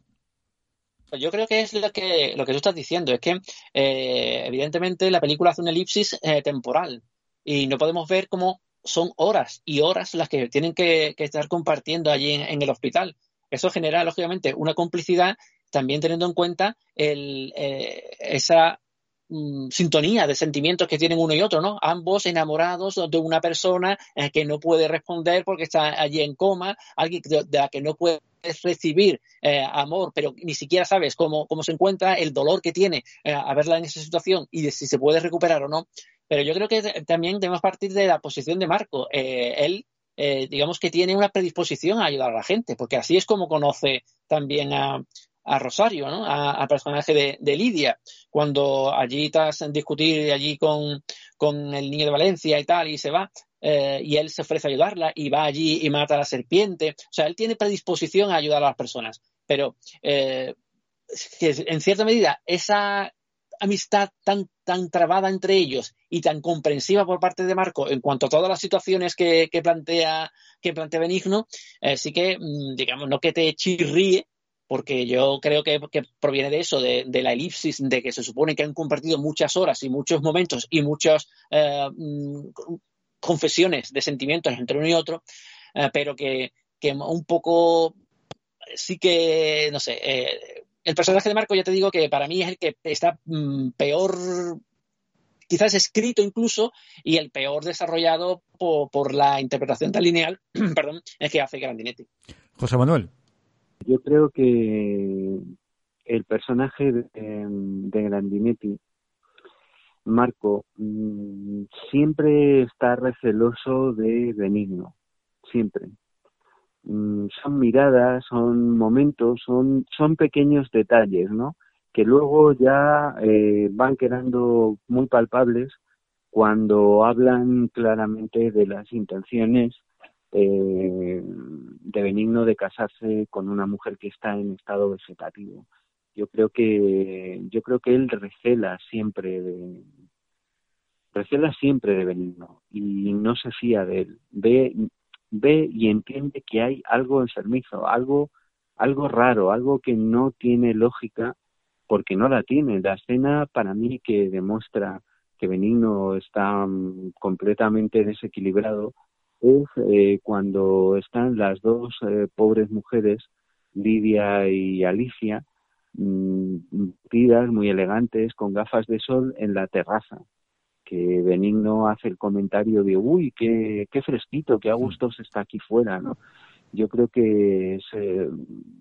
Pues yo creo que es lo que, lo que tú estás diciendo, es que eh, evidentemente la película hace una elipsis eh, temporal y no podemos ver cómo son horas y horas las que tienen que, estar compartiendo allí en, el hospital. Eso genera, lógicamente, una complicidad, también teniendo en cuenta eh, esa Mm, sintonía de sentimientos que tienen uno y otro, ¿no? Ambos enamorados de una persona eh, que no puede responder porque está allí en coma, alguien de, la que no puede recibir eh, amor, pero ni siquiera sabes cómo, cómo se encuentra, el dolor que tiene eh, a verla en esa situación y de si se puede recuperar o no. Pero yo creo que también debemos partir de la posición de Marco. él, digamos que tiene una predisposición a ayudar a la gente, porque así es como conoce también a, a Rosario, ¿no? al personaje de, Lidia, cuando allí tras discutir allí con, el niño de Valencia y tal, y se va, eh, y él se ofrece a ayudarla y va allí y mata a la serpiente. O sea, él tiene predisposición a ayudar a las personas, pero eh, en cierta medida esa amistad tan, tan trabada entre ellos y tan comprensiva por parte de Marco en cuanto a todas las situaciones que, plantea que plantea Benigno, eh, sí que, mm, digamos, no que te chirríe, porque yo creo que, proviene de eso, de, la elipsis, de que se supone que han compartido muchas horas y muchos momentos y muchas eh, mm, confesiones de sentimientos entre uno y otro, eh, pero que, un poco sí que, no sé, eh, el personaje de Marco ya te digo que para mí es el que está mm, peor quizás escrito incluso y el peor desarrollado por, la interpretación tan lineal perdón, es que hace Grandinetti. José Manuel. Yo creo que el personaje de, Grandinetti, Marco, mm, siempre está receloso de Benigno, siempre. Mm, son miradas, son momentos, son, son pequeños detalles, ¿no? Que luego ya eh, van quedando muy palpables cuando hablan claramente de las intenciones eh, de Benigno de casarse con una mujer que está en estado vegetativo. Yo creo que yo creo que él recela siempre de recela siempre de Benigno y no se fía de él. Ve ve y entiende que hay algo enfermizo, algo algo raro, algo que no tiene lógica porque no la tiene. La escena para mí que demuestra que Benigno está mm, completamente desequilibrado es eh, cuando están las dos eh, pobres mujeres, Lidia y Alicia, mm, vestidas muy elegantes, con gafas de sol en la terraza, que Benigno hace el comentario de, uy, qué, qué fresquito, qué a gusto se está aquí fuera, ¿no? Yo creo que, es, eh,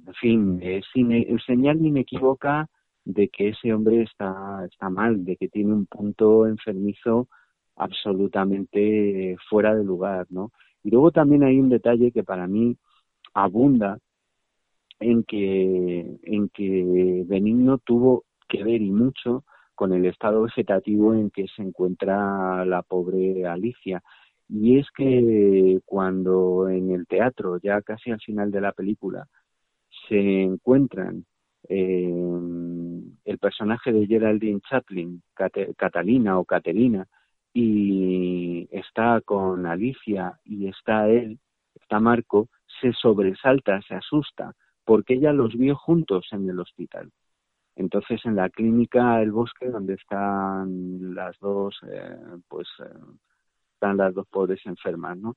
en fin, sin el señal ni me equivoca de que ese hombre está, está mal, de que tiene un punto enfermizo absolutamente fuera de lugar, ¿no? Y luego también hay un detalle que para mí abunda en que, en que Benigno tuvo que ver y mucho con el estado vegetativo en que se encuentra la pobre Alicia. Y es que cuando en el teatro, ya casi al final de la película, se encuentran eh, el personaje de Geraldine Chaplin, Catalina o Caterina, y está con Alicia y está él, está Marco, se sobresalta, se asusta, porque ella los vio juntos en el hospital. Entonces, en la clínica El Bosque, donde están las dos, eh, pues, eh, están las dos pobres enfermas, ¿no?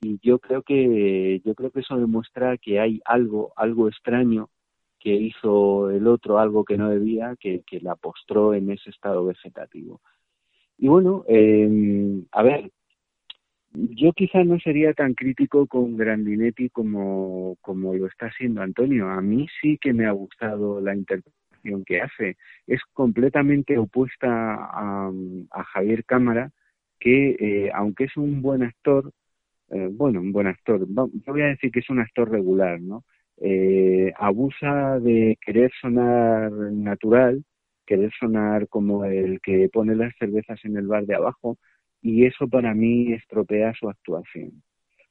Y yo creo que, yo creo que eso demuestra que hay algo, algo extraño que hizo el otro, algo que no debía, que, que la postró en ese estado vegetativo. Y bueno, eh, a ver, yo quizá no sería tan crítico con Grandinetti como, como lo está haciendo Antonio. A mí sí que me ha gustado la interpretación que hace. Es completamente opuesta a, Javier Cámara, que eh, aunque es un buen actor, eh, bueno, un buen actor, yo voy a decir que es un actor regular, ¿no? Eh, abusa de querer sonar natural querer sonar como el que pone las cervezas en el bar de abajo y eso para mí estropea su actuación.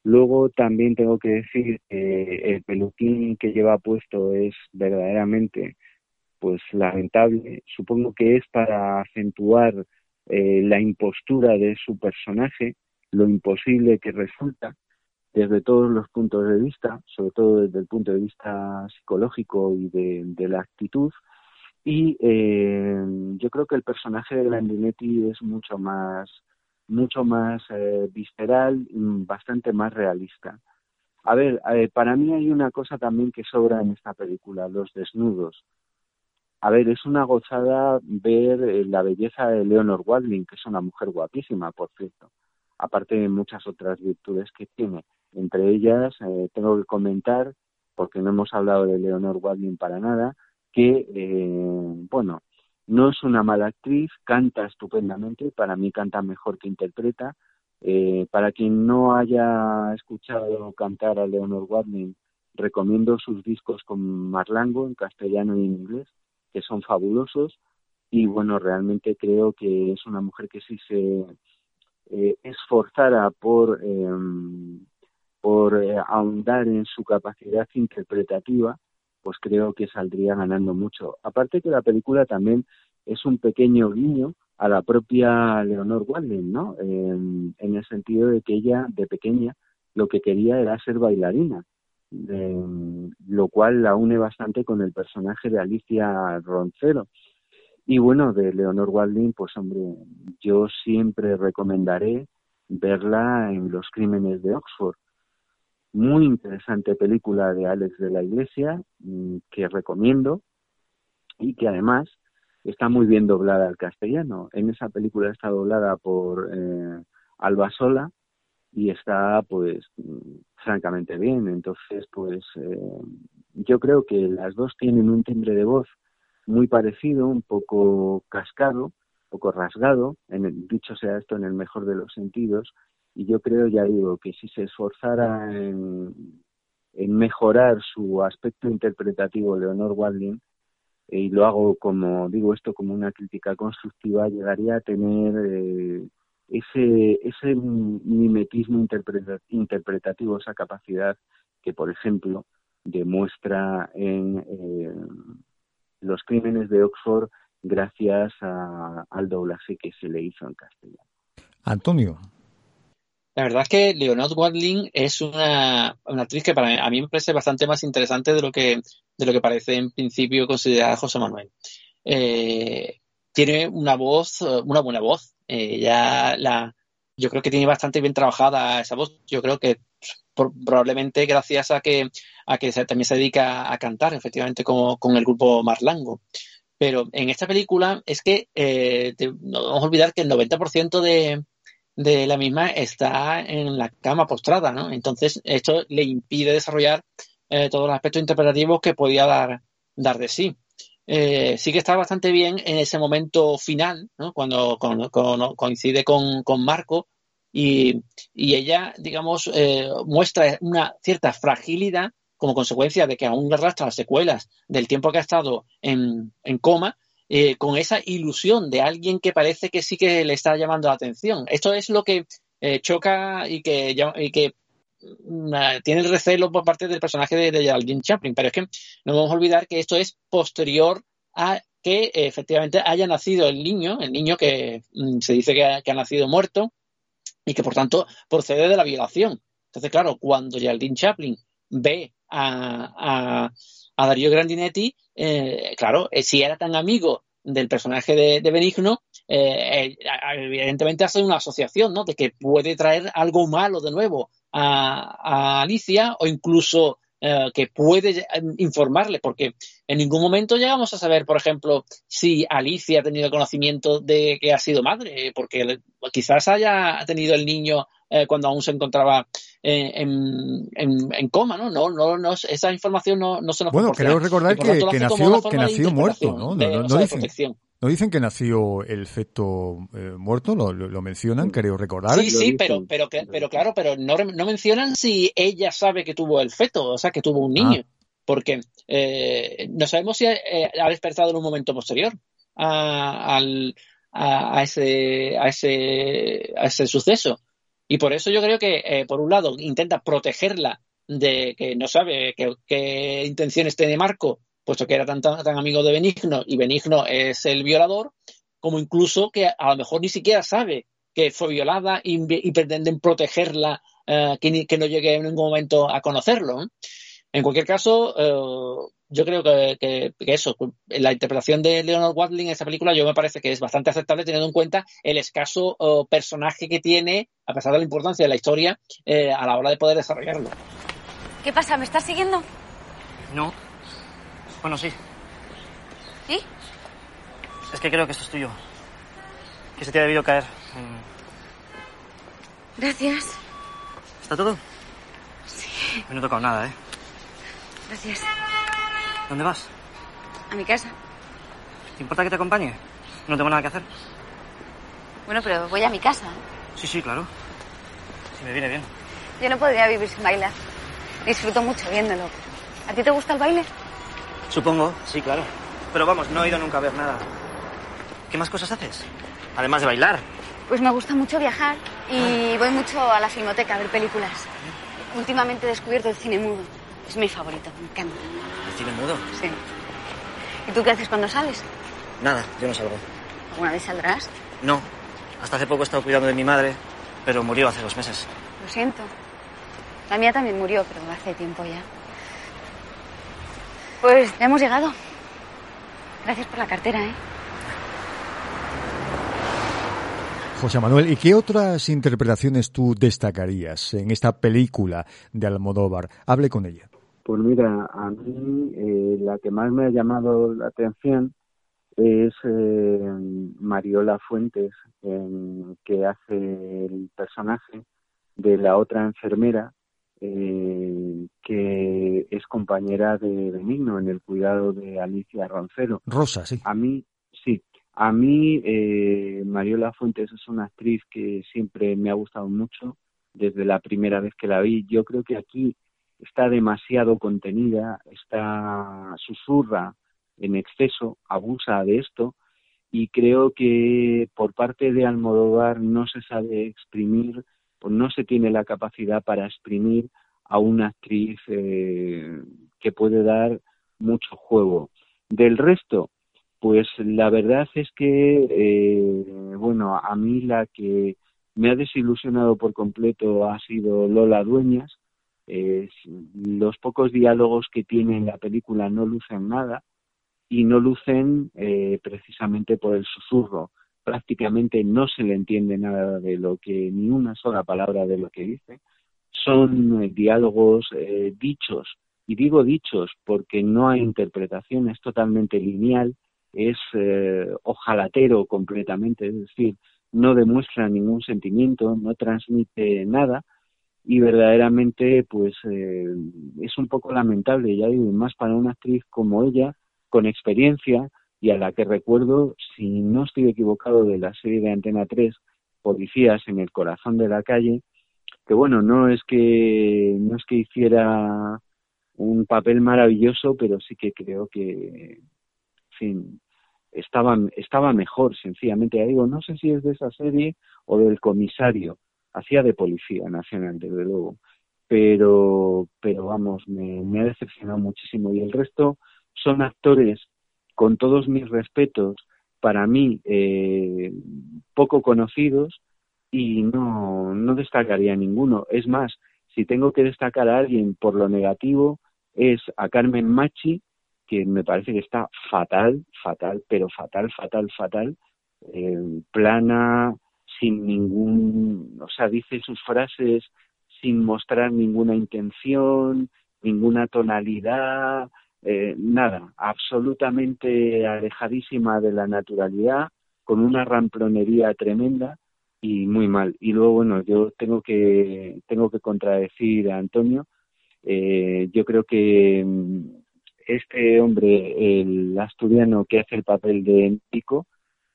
Luego también tengo que decir que el peluquín que lleva puesto es verdaderamente pues lamentable. Supongo que es para acentuar eh, la impostura de su personaje, lo imposible que resulta desde todos los puntos de vista, sobre todo desde el punto de vista psicológico y de la actitud, y eh, yo creo que el personaje de Grandinetti es mucho más, mucho más eh, visceral y bastante más realista. A ver, eh, para mí hay una cosa también que sobra en esta película, los desnudos. A ver, es una gozada ver eh, la belleza de Leonor Wadling, que es una mujer guapísima, por cierto, aparte de muchas otras virtudes que tiene. Entre ellas, eh, tengo que comentar, porque no hemos hablado de Leonor Wadling para nada, que, eh, bueno, no es una mala actriz, canta estupendamente, para mí canta mejor que interpreta. Eh, para quien no haya escuchado cantar a Leonor Watling, recomiendo sus discos con Marlango en castellano y en inglés, que son fabulosos. Y bueno, realmente creo que es una mujer que si se eh, esforzara por, em, por ahondar en su capacidad interpretativa, pues creo que saldría ganando mucho. Aparte que la película también es un pequeño guiño a la propia Leonor Walden, ¿no? en el sentido de que ella, de pequeña, lo que quería era ser bailarina, lo cual la une bastante con el personaje de Alicia Roncero. Y bueno, de Leonor Walding, pues hombre, yo siempre recomendaré verla en Los Crímenes de Oxford, muy interesante película de Alex de la Iglesia mm, que recomiendo y que además está muy bien doblada al castellano. En esa película está doblada por eh, Alba Sola y está pues mm, francamente bien. Entonces pues eh, yo creo que las dos tienen un timbre de voz muy parecido, un poco cascado, un poco rasgado, en el, dicho sea esto en el mejor de los sentidos, y yo creo, ya digo, que si se esforzara en, mejorar su aspecto interpretativo Leonor Walding, eh, y lo hago como, digo esto como una crítica constructiva, llegaría a tener eh, ese, ese mimetismo interpretativo, esa capacidad que, por ejemplo, demuestra en eh, los crímenes de Oxford gracias al doblaje que se le hizo en castellano. Antonio. La verdad es que Leonard Watling es una, actriz que para mí, a mí me parece bastante más interesante de lo que, de lo que parece en principio considerar José Manuel. Eh, tiene una voz, una buena voz. Eh, ya la, yo creo que tiene bastante bien trabajada esa voz. Yo creo que probablemente gracias a que, a que también se dedica a cantar, efectivamente, como, con el grupo Marlango. Pero en esta película es que eh, no vamos a olvidar que el 90% de, de la misma está en la cama postrada, ¿no? Entonces, esto le impide desarrollar eh, todos los aspectos interpretativos que podía dar, dar de sí. Eh, sí que está bastante bien en ese momento final, ¿no? Cuando coincide con, con Marco y, y, ella, digamos, eh, muestra una cierta fragilidad como consecuencia de que aún arrastra las secuelas del tiempo que ha estado en, en coma eh, con esa ilusión de alguien que parece que sí que le está llamando la atención. Esto es lo que eh, choca y que, que mm, tiene el recelo por parte del personaje de, de Chaplin, pero es que no vamos a olvidar que esto es posterior a que efectivamente haya nacido el niño, el niño que mm, se dice que ha, nacido muerto y que por tanto procede de la violación. Entonces, claro, cuando Geraldine Chaplin ve a, a Darío Grandinetti, eh, claro, eh, si era tan amigo del personaje de, Benigno, eh, evidentemente hace una asociación, ¿no? De que puede traer algo malo de nuevo a, Alicia o incluso que puede informarle, porque en ningún momento llegamos a saber, por ejemplo, si Alicia ha tenido conocimiento de que ha sido madre, porque quizás haya tenido el niño eh, cuando aún se encontraba eh, en, en, coma, ¿no? No, no, no esa información no, no se nos Bueno, creo recordar que, que, nació, que nació muerto, ¿no? No, no, dicen, no, dicen, que nació el feto eh, muerto, lo, lo, mencionan, creo recordar. Sí, sí, pero, pero, pero claro, pero no, no mencionan si ella sabe que tuvo el feto, o sea, que tuvo un niño. Ah. Porque no sabemos si ha, despertado en un momento posterior a, al, a, ese, a, ese, a ese suceso. Y por eso yo creo que, eh, por un lado, intenta protegerla de que no sabe qué, intenciones tiene Marco, puesto que era tan, tan, amigo de Benigno y Benigno es el violador, como incluso que a lo mejor ni siquiera sabe que fue violada y, pretenden protegerla, eh, que, no llegue en ningún momento a conocerlo. En cualquier caso, eh, yo creo que, eso, la interpretación de Leonard Watling en esa película, yo me parece que es bastante aceptable teniendo en cuenta el escaso personaje que tiene, a pesar de la importancia de la historia, eh, a la hora de poder desarrollarlo. ¿Qué pasa? ¿Me estás siguiendo? No. Bueno, sí. ¿Sí? Es que creo que esto es tuyo. Que se te ha debido caer. Gracias. ¿Está todo? Sí. no he tocado nada, ¿eh? Gracias. ¿Dónde vas? A mi casa. ¿Te importa que te acompañe? No tengo nada que hacer. Bueno, pero voy a mi casa. Sí, sí, claro. Si me viene bien. Yo no podría vivir sin bailar. Disfruto mucho viéndolo. ¿A ti te gusta el baile? Supongo, sí, claro. Pero vamos, no he ido nunca a ver nada. ¿Qué más cosas haces? Además de bailar. Pues me gusta mucho viajar y voy mucho a la filmoteca a ver películas. Últimamente he descubierto el cine mudo. Es mi favorito, me encanta. ¿El cine mudo? Sí. ¿Y tú qué haces cuando sales? Nada, yo no salgo. ¿Alguna vez saldrás? No. Hasta hace poco he estado cuidando de mi madre, pero murió hace dos meses. Lo siento. La mía también murió, pero hace tiempo ya. Pues ya hemos llegado. Gracias por la cartera, ¿eh? José Manuel, ¿y qué otras interpretaciones tú destacarías en esta película de Almodóvar? Hable con ella. Pues mira, a mí eh, la que más me ha llamado la atención es eh, Mariola Fuentes, que hace el personaje de la otra enfermera eh, que es compañera de Benigno en el cuidado de Alicia Roncero. Rosa, sí. A mí, sí, a mí, eh, Mariola Fuentes es una actriz que siempre me ha gustado mucho desde la primera vez que la vi. Yo creo que aquí está demasiado contenida, está susurra en exceso, abusa de esto y creo que por parte de Almodóvar no se sabe exprimir, pues no se tiene la capacidad para exprimir a una actriz eh, que puede dar mucho juego. Del resto, pues la verdad es que, eh, bueno, a mí la que me ha desilusionado por completo ha sido Lola Dueñas. los pocos diálogos que tiene en la película no lucen nada y no lucen eh, precisamente por el susurro. Prácticamente no se le entiende nada de lo que, ni una sola palabra de lo que dice. Son eh, diálogos eh, dichos, y digo dichos porque no hay interpretación, es totalmente lineal, es ojalatero completamente, es decir, no demuestra ningún sentimiento, no transmite nada, y verdaderamente pues es un poco lamentable, ya digo, más para una actriz como ella, con experiencia y a la que recuerdo, si no estoy equivocado, de la serie de Antena 3, Policías en el corazón de la calle, que bueno, no es que no es que hiciera un papel maravilloso, pero sí que creo que, fin, estaba, estaba mejor, sencillamente. digo, no sé si es de esa serie o del comisario, hacía de policía nacional, desde luego, pero, pero vamos, me ha decepcionado muchísimo. Y el resto, son actores, con todos mis respetos, para mí eh, poco conocidos y no, no destacaría ninguno. Es más, si tengo que destacar a alguien por lo negativo, es a Carmen Machi, que me parece que está fatal, fatal, pero fatal, fatal, fatal, eh, plana, sin ningún, o sea, dice sus frases sin mostrar ninguna intención, ninguna tonalidad, eh, nada, absolutamente alejadísima de la naturalidad, con una ramplonería tremenda y muy mal. Y luego, bueno, yo tengo que, tengo que contradecir a Antonio. Eh, yo creo que mm, este hombre, el asturiano que hace el papel de Pico,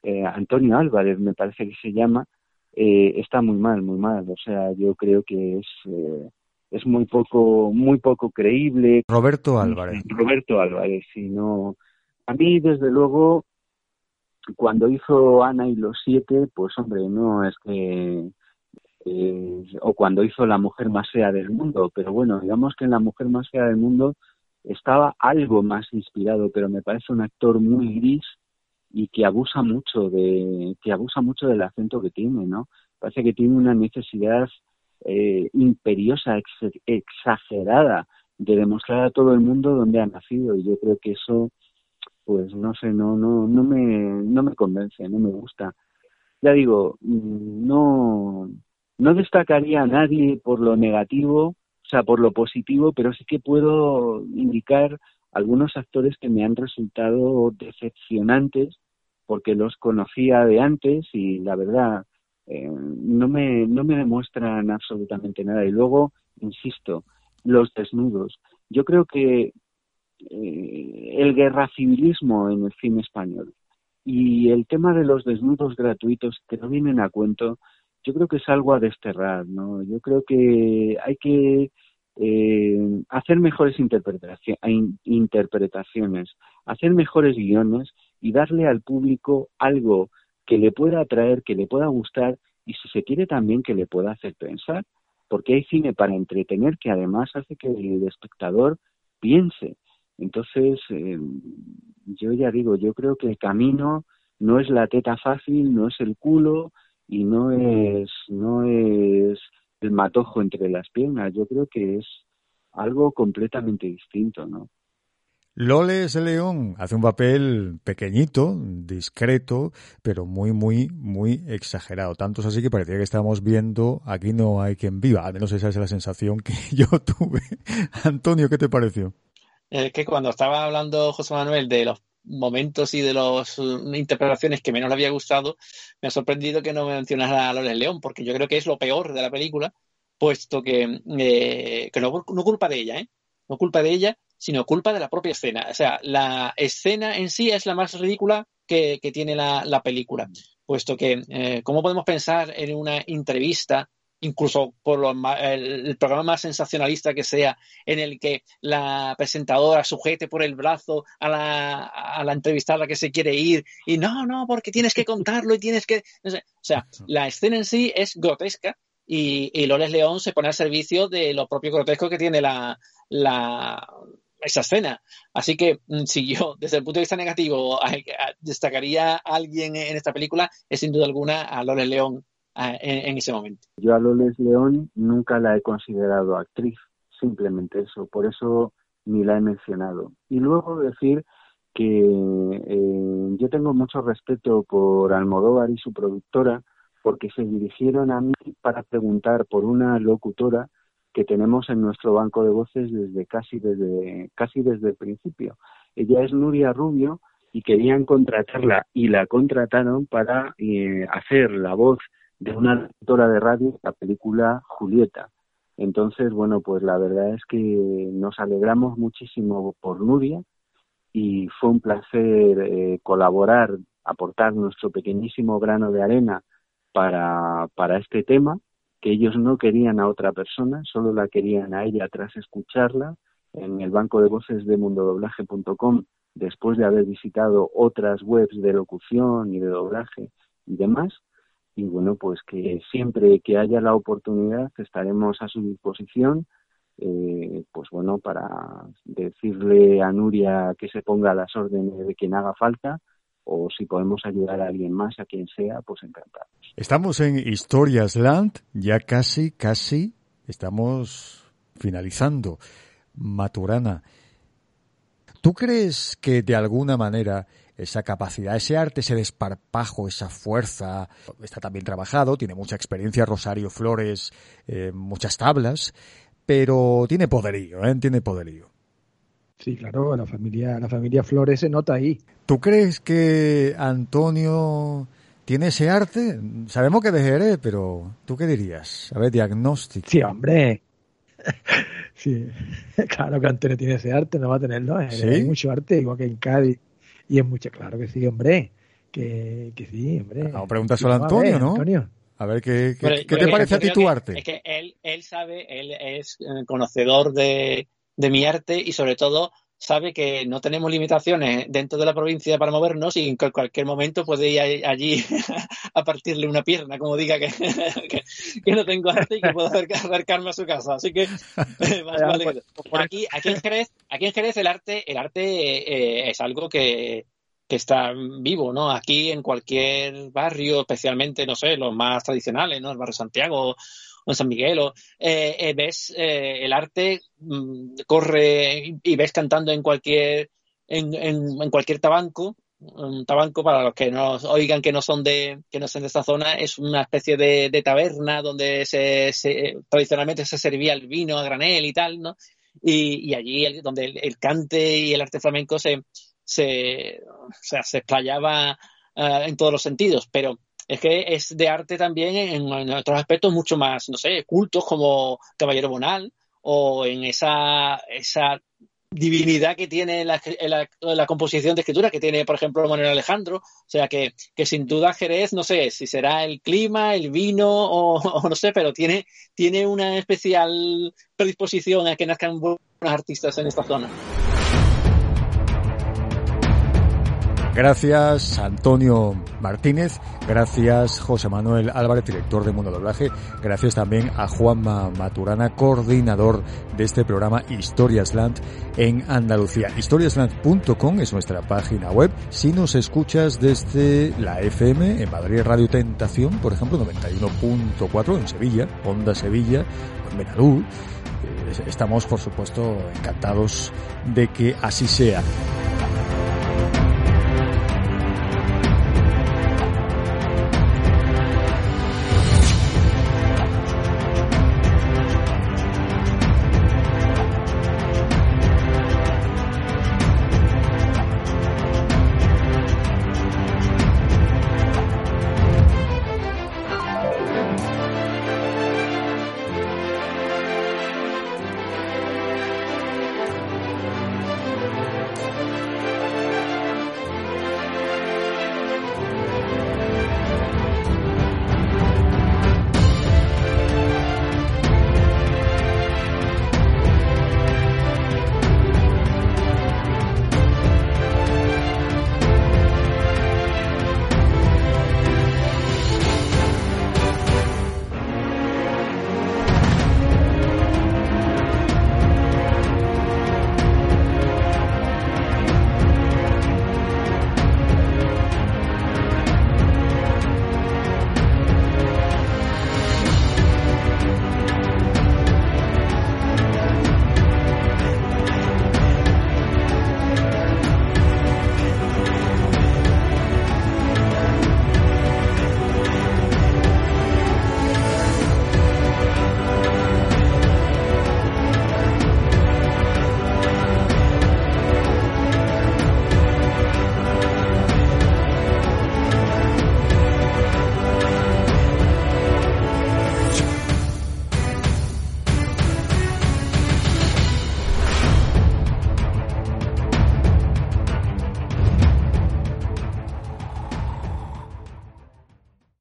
eh, Antonio Álvarez me parece que se llama, está muy mal, muy mal. O sea, yo creo que es es muy poco muy poco creíble. Roberto Álvarez. Roberto Álvarez, si no a mí desde luego cuando hizo Ana y los siete, pues hombre, no es que eh, o cuando hizo La mujer más fea del mundo, pero bueno, digamos que en La mujer más fea del mundo estaba algo más inspirado, pero me parece un actor muy gris y que abusa mucho de que abusa mucho del acento que tiene, ¿no? Parece que tiene una necesidad eh, imperiosa, exagerada, de demostrar a todo el mundo dónde ha nacido. Y yo creo que eso, pues no sé, no, no, no me, no me convence, no me gusta. Ya digo, mm, no, no destacaría a nadie por lo negativo, o sea, por lo positivo, pero sí que puedo indicar algunos actores que me han resultado decepcionantes porque los conocía de antes y la verdad eh, no, me, no me demuestran absolutamente nada. Y luego, insisto, los desnudos. Yo creo que eh, el guerra civilismo en el cine español y el tema de los desnudos gratuitos que no vienen a cuento, yo creo que es algo a desterrar, ¿no? Yo creo que hay que eh, hacer mejores interpretaciones, hacer mejores guiones y darle al público algo que le pueda atraer, que le pueda gustar y si se quiere también que le pueda hacer pensar, porque hay cine para entretener que además hace que el espectador piense. Entonces, eh, yo ya digo, yo creo que el camino no es la teta fácil, no es el culo y no es, no es el matojo entre las piernas. Yo creo que es algo completamente distinto, ¿no? Loles León hace un papel pequeñito, discreto, pero muy, muy, muy exagerado. Tanto es así que parecía que estábamos viendo Aquí no hay quien viva. Al menos esa es la sensación que yo tuve. Antonio, ¿qué te pareció? Es que cuando estaba hablando José Manuel de los momentos y de las uh, interpretaciones que menos le había gustado, me ha sorprendido que no me mencionara a Loles León, porque yo creo que es lo peor de la película, puesto que, eh, que no, no culpa de ella, ¿eh? No culpa de ella, sino culpa de la propia escena. O sea, la escena en sí es la más ridícula que, tiene la, película, puesto que, eh, ¿cómo podemos pensar en una entrevista incluso por lo el, programa más sensacionalista que sea, en el que la presentadora sujete por el brazo a la, a la entrevistada que se quiere ir y no, no, porque tienes que contarlo y tienes que... o sea, la escena en sí es grotesca y, y Loles León se pone al servicio de lo propio grotesco que tiene la, la, esa escena. Así que mm, si yo, desde el punto de vista negativo, destacaría a alguien en esta película, es sin duda alguna a Loles León en, ese momento. Yo a Loles León nunca la he considerado actriz, simplemente eso, por eso ni la he mencionado. Y luego decir que eh, yo tengo mucho respeto por Almodóvar y su productora, porque se dirigieron a mí para preguntar por una locutora que tenemos en nuestro banco de voces desde casi desde casi desde el principio. Ella es Nuria Rubio y querían contratarla y la contrataron para eh, hacer la voz de una locutora de radio la película Julieta. Entonces, bueno, pues la verdad es que nos alegramos muchísimo por Nuria y fue un placer eh, colaborar, aportar nuestro pequeñísimo grano de arena para, para este tema, que ellos no querían a otra persona, solo la querían a ella tras escucharla en el banco de voces de mundodoblaje.com, después de haber visitado otras webs de locución y de doblaje y demás. Y bueno, pues que siempre que haya la oportunidad estaremos a su disposición, eh, pues bueno, para decirle a Nuria que se ponga a las órdenes de quien haga falta o si podemos ayudar a alguien más, a quien sea, pues encantado. Estamos en Historias Land, ya casi, casi estamos finalizando. Maturana, ¿tú crees que de alguna manera esa capacidad, ese arte, ese desparpajo, esa fuerza, está también trabajado, tiene mucha experiencia, Rosario Flores, eh, muchas tablas, pero tiene poderío, ¿eh? tiene poderío. Sí, claro, la familia, la familia Flores se nota ahí. ¿Tú crees que Antonio tiene ese arte? Sabemos que de Jerez, pero ¿tú qué dirías? A ver, diagnóstico. Sí, hombre. sí, claro que Antonio tiene ese arte, no va a tenerlo. ¿Sí? Hay mucho arte, igual que en Cádiz. Y es mucho, claro que sí, hombre. Que, que sí, hombre. No, pregunta solo a Antonio, ¿no? Antonio. A ver, ¿qué, qué, te parece a ti tu arte? Es que él, él sabe, él es eh, conocedor de, de mi arte y sobre todo sabe que no tenemos limitaciones dentro de la provincia para movernos y en cualquier momento puede ir allí a partirle una pierna, como diga que, que, no tengo arte y que puedo acercarme a su casa. Así que vale, aquí, aquí, en Jerez, aquí en Jerez el arte, el arte eh, es algo que, que está vivo, ¿no? Aquí en cualquier barrio, especialmente, no sé, los más tradicionales, ¿no? El barrio Santiago o en San Miguel, o, eh, eh, ves eh, el arte, mm, corre y ves cantando en cualquier, en, en, cualquier tabanco. Un tabanco, para los que no oigan que no son de, que no son de esta zona, es una especie de, taberna donde se, se, tradicionalmente se servía el vino a granel y tal, ¿no? Y, allí donde el, cante y el arte flamenco se, se, se explayaba uh, en todos los sentidos, pero es que es de arte también en, otros aspectos mucho más, no sé, cultos como Caballero Bonal o en esa, esa divinidad que tiene la, la, composición de escritura que tiene, por ejemplo, Manuel Alejandro. O sea que, que, sin duda Jerez, no sé si será el clima, el vino o, o, no sé, pero tiene, tiene una especial predisposición a que nazcan buenos artistas en esta zona. Gracias Antonio Martínez, gracias José Manuel Álvarez, director de Mundo Doblaje, gracias también a Juanma Maturana, coordinador de este programa Historias Land en Andalucía. Historiasland.com es nuestra página web. Si nos escuchas desde la FM en Madrid Radio Tentación, por ejemplo, 91.4 en Sevilla, Onda Sevilla, en Benalú, eh, estamos por supuesto encantados de que así sea.